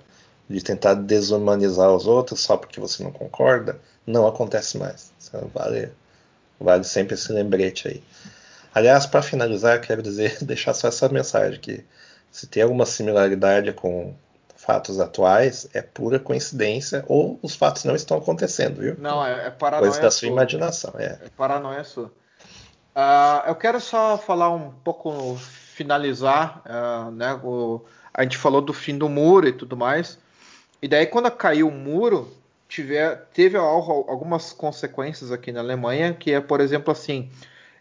de tentar desumanizar os outros só porque você não concorda, não acontece mais. Então, vale, vale sempre esse lembrete aí. Aliás, para finalizar, quero dizer, [laughs] deixar só essa mensagem que se tem alguma similaridade com fatos atuais, é pura coincidência ou os fatos não estão acontecendo, viu? Não, é, é paranoia Coisa da sua, imaginação, é. É paranoia sua. Uh, eu quero só falar um pouco, finalizar, uh, né? O, a gente falou do fim do muro e tudo mais. E daí, quando caiu o muro, tiver, teve algumas consequências aqui na Alemanha, que é, por exemplo, assim,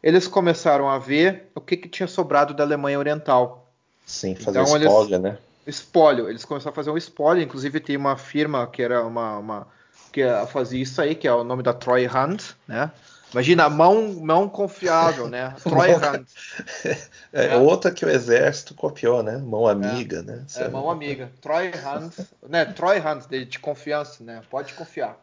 eles começaram a ver o que, que tinha sobrado da Alemanha Oriental. Sim, fazer então, espólio, eles, né? Espólio. Eles começaram a fazer um espólio. Inclusive tem uma firma que era uma, uma que fazia isso aí, que é o nome da Troy Hunt, né? Imagina, mão, mão confiável, né? [laughs] Troy Hunt. [laughs] É, é, outra que o exército copiou, né? Mão amiga, é, né? É, mão amiga. Troy Hunt, né? Troy Hunt, de, de, confiança, né? Pode confiar.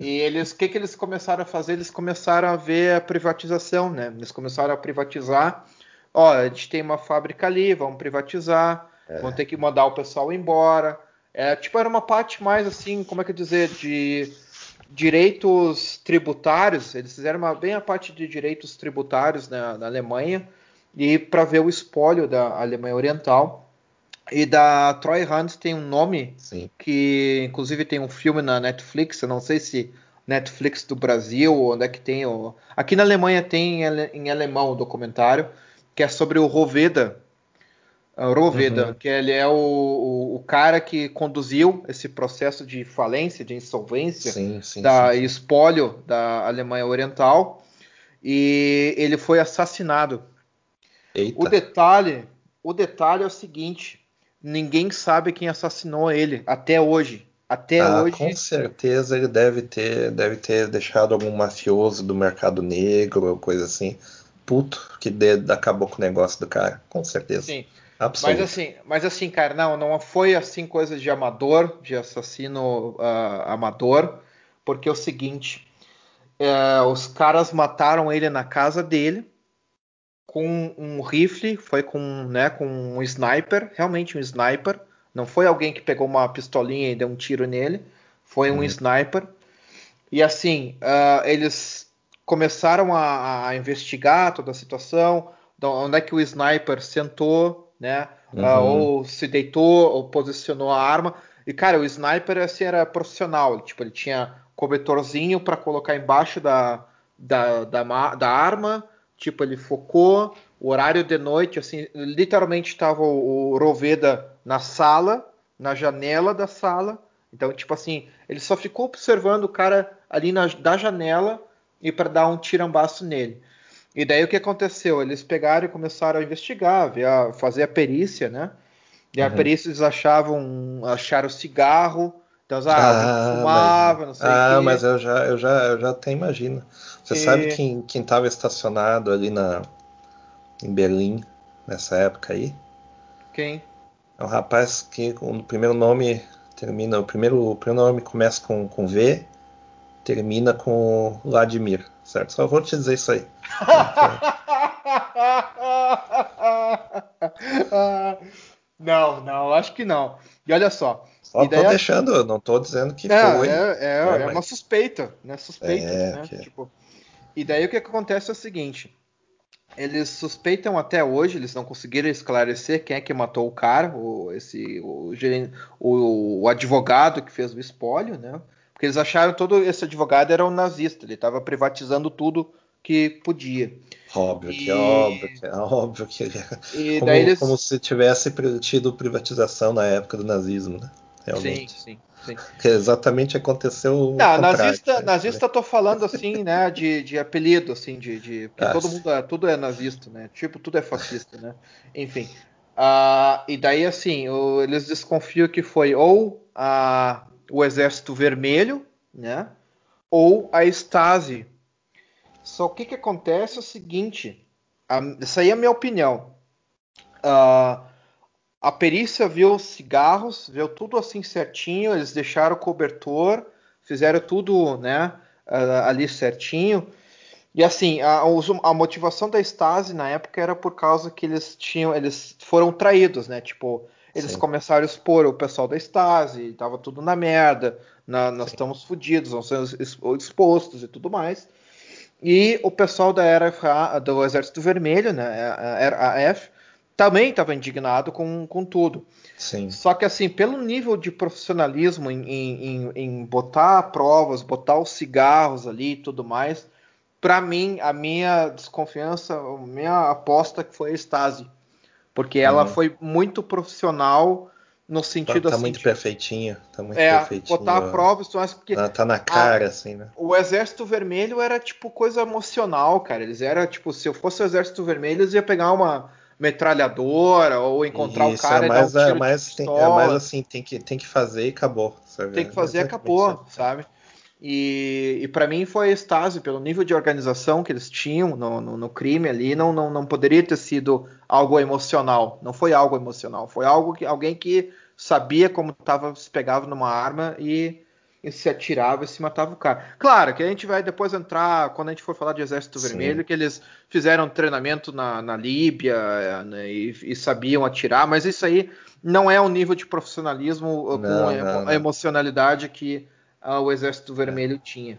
E eles, o que, que eles começaram a fazer? Eles começaram a ver a privatização, né? Eles começaram a privatizar. Ó, a gente tem uma fábrica ali, vamos privatizar, é. vamos ter que mandar o pessoal embora. É, tipo, era uma parte mais assim, como é que dizer, de direitos tributários, eles fizeram uma, bem a parte de direitos tributários na, na Alemanha e para ver o espólio da Alemanha Oriental. E da Troy Hunt tem um nome Sim. que, inclusive, tem um filme na Netflix. Eu não sei se Netflix do Brasil, onde é que tem. O... Aqui na Alemanha tem em alemão o documentário, que é sobre o Roveda, Roveda, uhum. que ele é o, o, o, cara que conduziu esse processo de falência, de insolvência, sim, sim, da sim, espólio da Alemanha Oriental, e ele foi assassinado. Eita. O detalhe, o detalhe é o seguinte: ninguém sabe quem assassinou ele até hoje. Até ah, hoje. Com certeza ele deve ter, deve ter deixado algum mafioso do mercado negro ou coisa assim. Puto que de, acabou com o negócio do cara, com certeza. Sim. Absoluto. Mas assim, mas assim, cara, não, não foi assim coisa de amador, de assassino uh, amador, porque é o seguinte, uh, os caras mataram ele na casa dele com um rifle, foi com, né, com um sniper, realmente um sniper. Não foi alguém que pegou uma pistolinha e deu um tiro nele, foi um uhum. sniper. E assim, uh, eles começaram a, a investigar toda a situação, onde é que o sniper sentou, né? Uhum. Uh, ou se deitou, ou posicionou a arma. E, cara, o sniper assim, era profissional. Tipo, ele tinha cobertorzinho para colocar embaixo da, da, da, da, arma. Tipo, ele focou. O horário de noite, assim, literalmente estava o, o Roveda na sala, na janela da sala. Então, tipo assim, ele só ficou observando o cara ali na, da janela e para dar um tirambaço nele. E daí o que aconteceu? Eles pegaram e começaram a investigar, a fazer a perícia, né? E a uhum. perícia eles achavam, acharam cigarro, então ah, ah fumava, mas, não sei Ah, quê. mas eu já, eu já, eu já até imagino. Você e... sabe quem quem estava estacionado ali na em Berlim nessa época aí? Quem? É um rapaz que o primeiro nome termina, o primeiro, o primeiro nome começa com, com V, termina com Vladimir, certo? Só vou te dizer isso aí. [laughs] não, não, acho que não. E olha só. Só tô deixando, não tô dizendo que é, foi. É, é, é mas... uma suspeita, né? Suspeita, é, né? Que... Tipo... E daí o que acontece é o seguinte. Eles suspeitam até hoje, eles não conseguiram esclarecer quem é que matou o cara, o, esse, o, o, o advogado que fez o espólio, né? Porque eles acharam todo esse advogado era um nazista, ele estava privatizando tudo que podia. Óbvio e... que é óbvio que é óbvio que é. [laughs] Como, eles... como, se tivesse tido privatização na época do nazismo, né? Realmente. Sim, sim. Sim. Que exatamente aconteceu. Não, nazista, né? nazista tô falando assim, né, de, de apelido, assim, de, de porque ah, todo mundo é, tudo é nazista, né? Tipo, tudo é fascista, né? Enfim. Uh, e daí assim, o, eles desconfiam que foi ou a, o Exército Vermelho, né? Ou a Stasi, só que o que acontece é o seguinte, a, essa aí é a minha opinião. Uh, a perícia viu cigarros, viu tudo assim certinho, eles deixaram o cobertor, fizeram tudo, né, uh, ali certinho. E assim, a, a, motivação da Stasi na época era por causa que eles tinham, eles foram traídos, né? Tipo, eles Sim. começaram a expor o pessoal da Stasi, tava tudo na merda, na, nós Sim. estamos fodidos, ser expostos e tudo mais. E o pessoal da RFA, do Exército Vermelho, né, a RAF, também estava indignado com, com tudo. Sim. Só que assim, pelo nível de profissionalismo em, em, em botar provas, botar os cigarros ali e tudo mais, para mim, a minha desconfiança, a minha aposta que foi a Stasi. Porque ela uhum. foi muito profissional no sentido tá, tá assim. muito de, perfeitinho. Tá muito é, perfeitinho. botar a prova, porque. Tá, tá na cara, a, assim, né? O Exército Vermelho era tipo coisa emocional, cara. Eles eram, tipo, se eu fosse o Exército Vermelho, eles ia pegar uma metralhadora ou encontrar Isso, o cara é mais, e dar um é mais, tem, é mais assim, tem que, tem que fazer e acabou. Sabe? Tem que fazer e acabou, sabe? E, e para mim foi Stasi, pelo nível de organização que eles tinham no, no, no, crime ali, não, não, não poderia ter sido algo emocional. Não foi algo emocional, foi algo que alguém que sabia como tava, se pegava numa arma e, e, se atirava e se matava o cara. Claro que a gente vai depois entrar, quando a gente for falar de Exército Sim. Vermelho, que eles fizeram treinamento na, na Líbia né, e, e, sabiam atirar, mas isso aí não é o nível de profissionalismo não, com não, a emocionalidade que o Exército Vermelho tinha.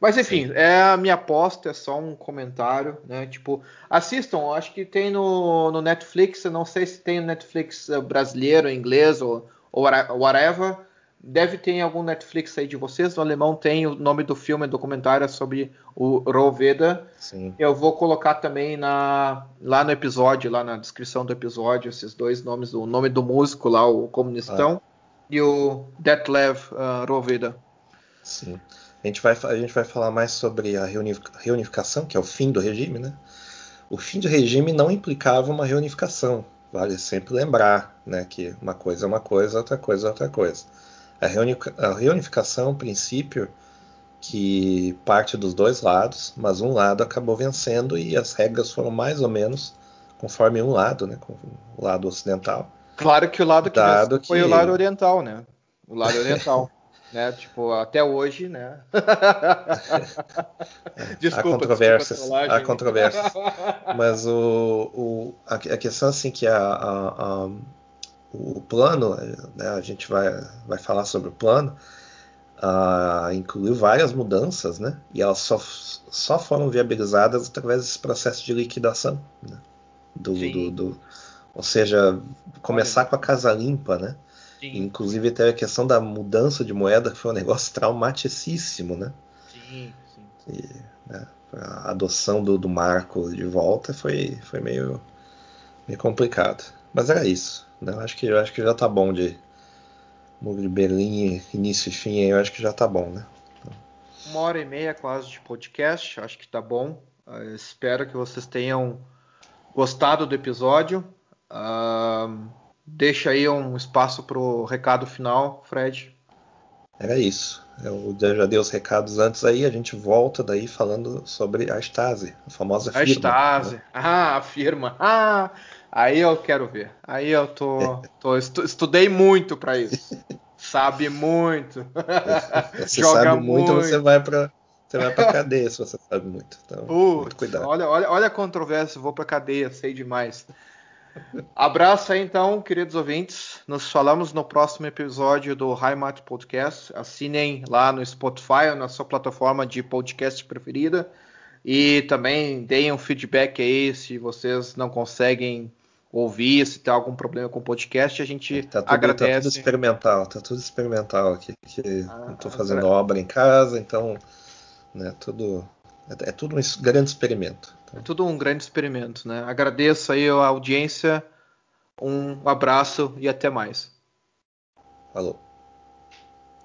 Mas enfim, Sim. é a minha aposta, é só um comentário, né? Tipo, assistam, acho que tem no, no Netflix, eu não sei se tem no Netflix eh, brasileiro, inglês ou, ou whatever. Deve ter em algum Netflix aí de vocês. No alemão tem o nome do filme, documentário sobre o Roveda. Sim. Eu vou colocar também na, lá no episódio, lá na descrição do episódio, esses dois nomes, o nome do músico lá, o comunistão, ah. e o Detlev uh, Roveda. Sim. A gente, vai, a gente vai falar mais sobre a reunificação, que é o fim do regime, né? O fim do regime não implicava uma reunificação. Vale sempre lembrar né, que uma coisa é uma coisa, outra coisa é outra coisa. A, a reunificação é um princípio que parte dos dois lados, mas um lado acabou vencendo e as regras foram mais ou menos conforme um lado, né, com o lado ocidental. Claro que o lado que, que... foi o lado oriental, né? O lado oriental. [laughs] né? Tipo, até hoje, né? [laughs] desculpa, há controvérsias, desculpa há controvérsias. Mas o, o, a, a questão assim que a, a, a, o plano, né, a gente vai, vai falar sobre o plano, uh, incluiu várias mudanças, né? E elas só, só foram viabilizadas através desse processo de liquidação, né? Do, do, do, ou seja, começar Olha. com a casa limpa, né? Sim. Inclusive teve a questão da mudança de moeda, que foi um negócio traumaticíssimo, né? Sim, sim. E, né, a adoção do, do, marco de volta foi, foi meio, meio complicado. Mas era isso. Né? Eu, acho que, eu acho que já tá bom de Muro de Berlim, início e fim, eu acho que já tá bom, né? Uma hora e meia quase de podcast, acho que tá bom. Eu espero que vocês tenham gostado do episódio. Uh, deixa aí um espaço para o recado final, Fred. Era isso. Eu já dei os recados antes aí, a gente volta daí falando sobre a Stasi, a famosa firma. A Stasi. Né? [laughs] Ah, a firma. Ah, aí eu quero ver. Aí eu tô, tô estudei muito para isso. [laughs] sabe muito. Você [laughs] Joga sabe muito, muito, você vai para você vai pra cadeia se você sabe muito. Então, Putz, muito cuidado. Olha, olha, olha a controvérsia, vou pra cadeia, sei demais. Abraço aí então, queridos ouvintes. Nos falamos no próximo episódio do Heimat Podcast. Assinem lá no Spotify na sua plataforma de podcast preferida. E também deem um feedback aí se vocês não conseguem ouvir, se tem algum problema com o podcast, a gente tá tudo, agradece. Tá tudo experimental, tá tudo experimental aqui. Que ah, não tô fazendo obra em casa, então né, tudo é, é tudo um grande experimento. É tudo um grande experimento, né? Agradeço aí a audiência, um abraço e até mais. Falou.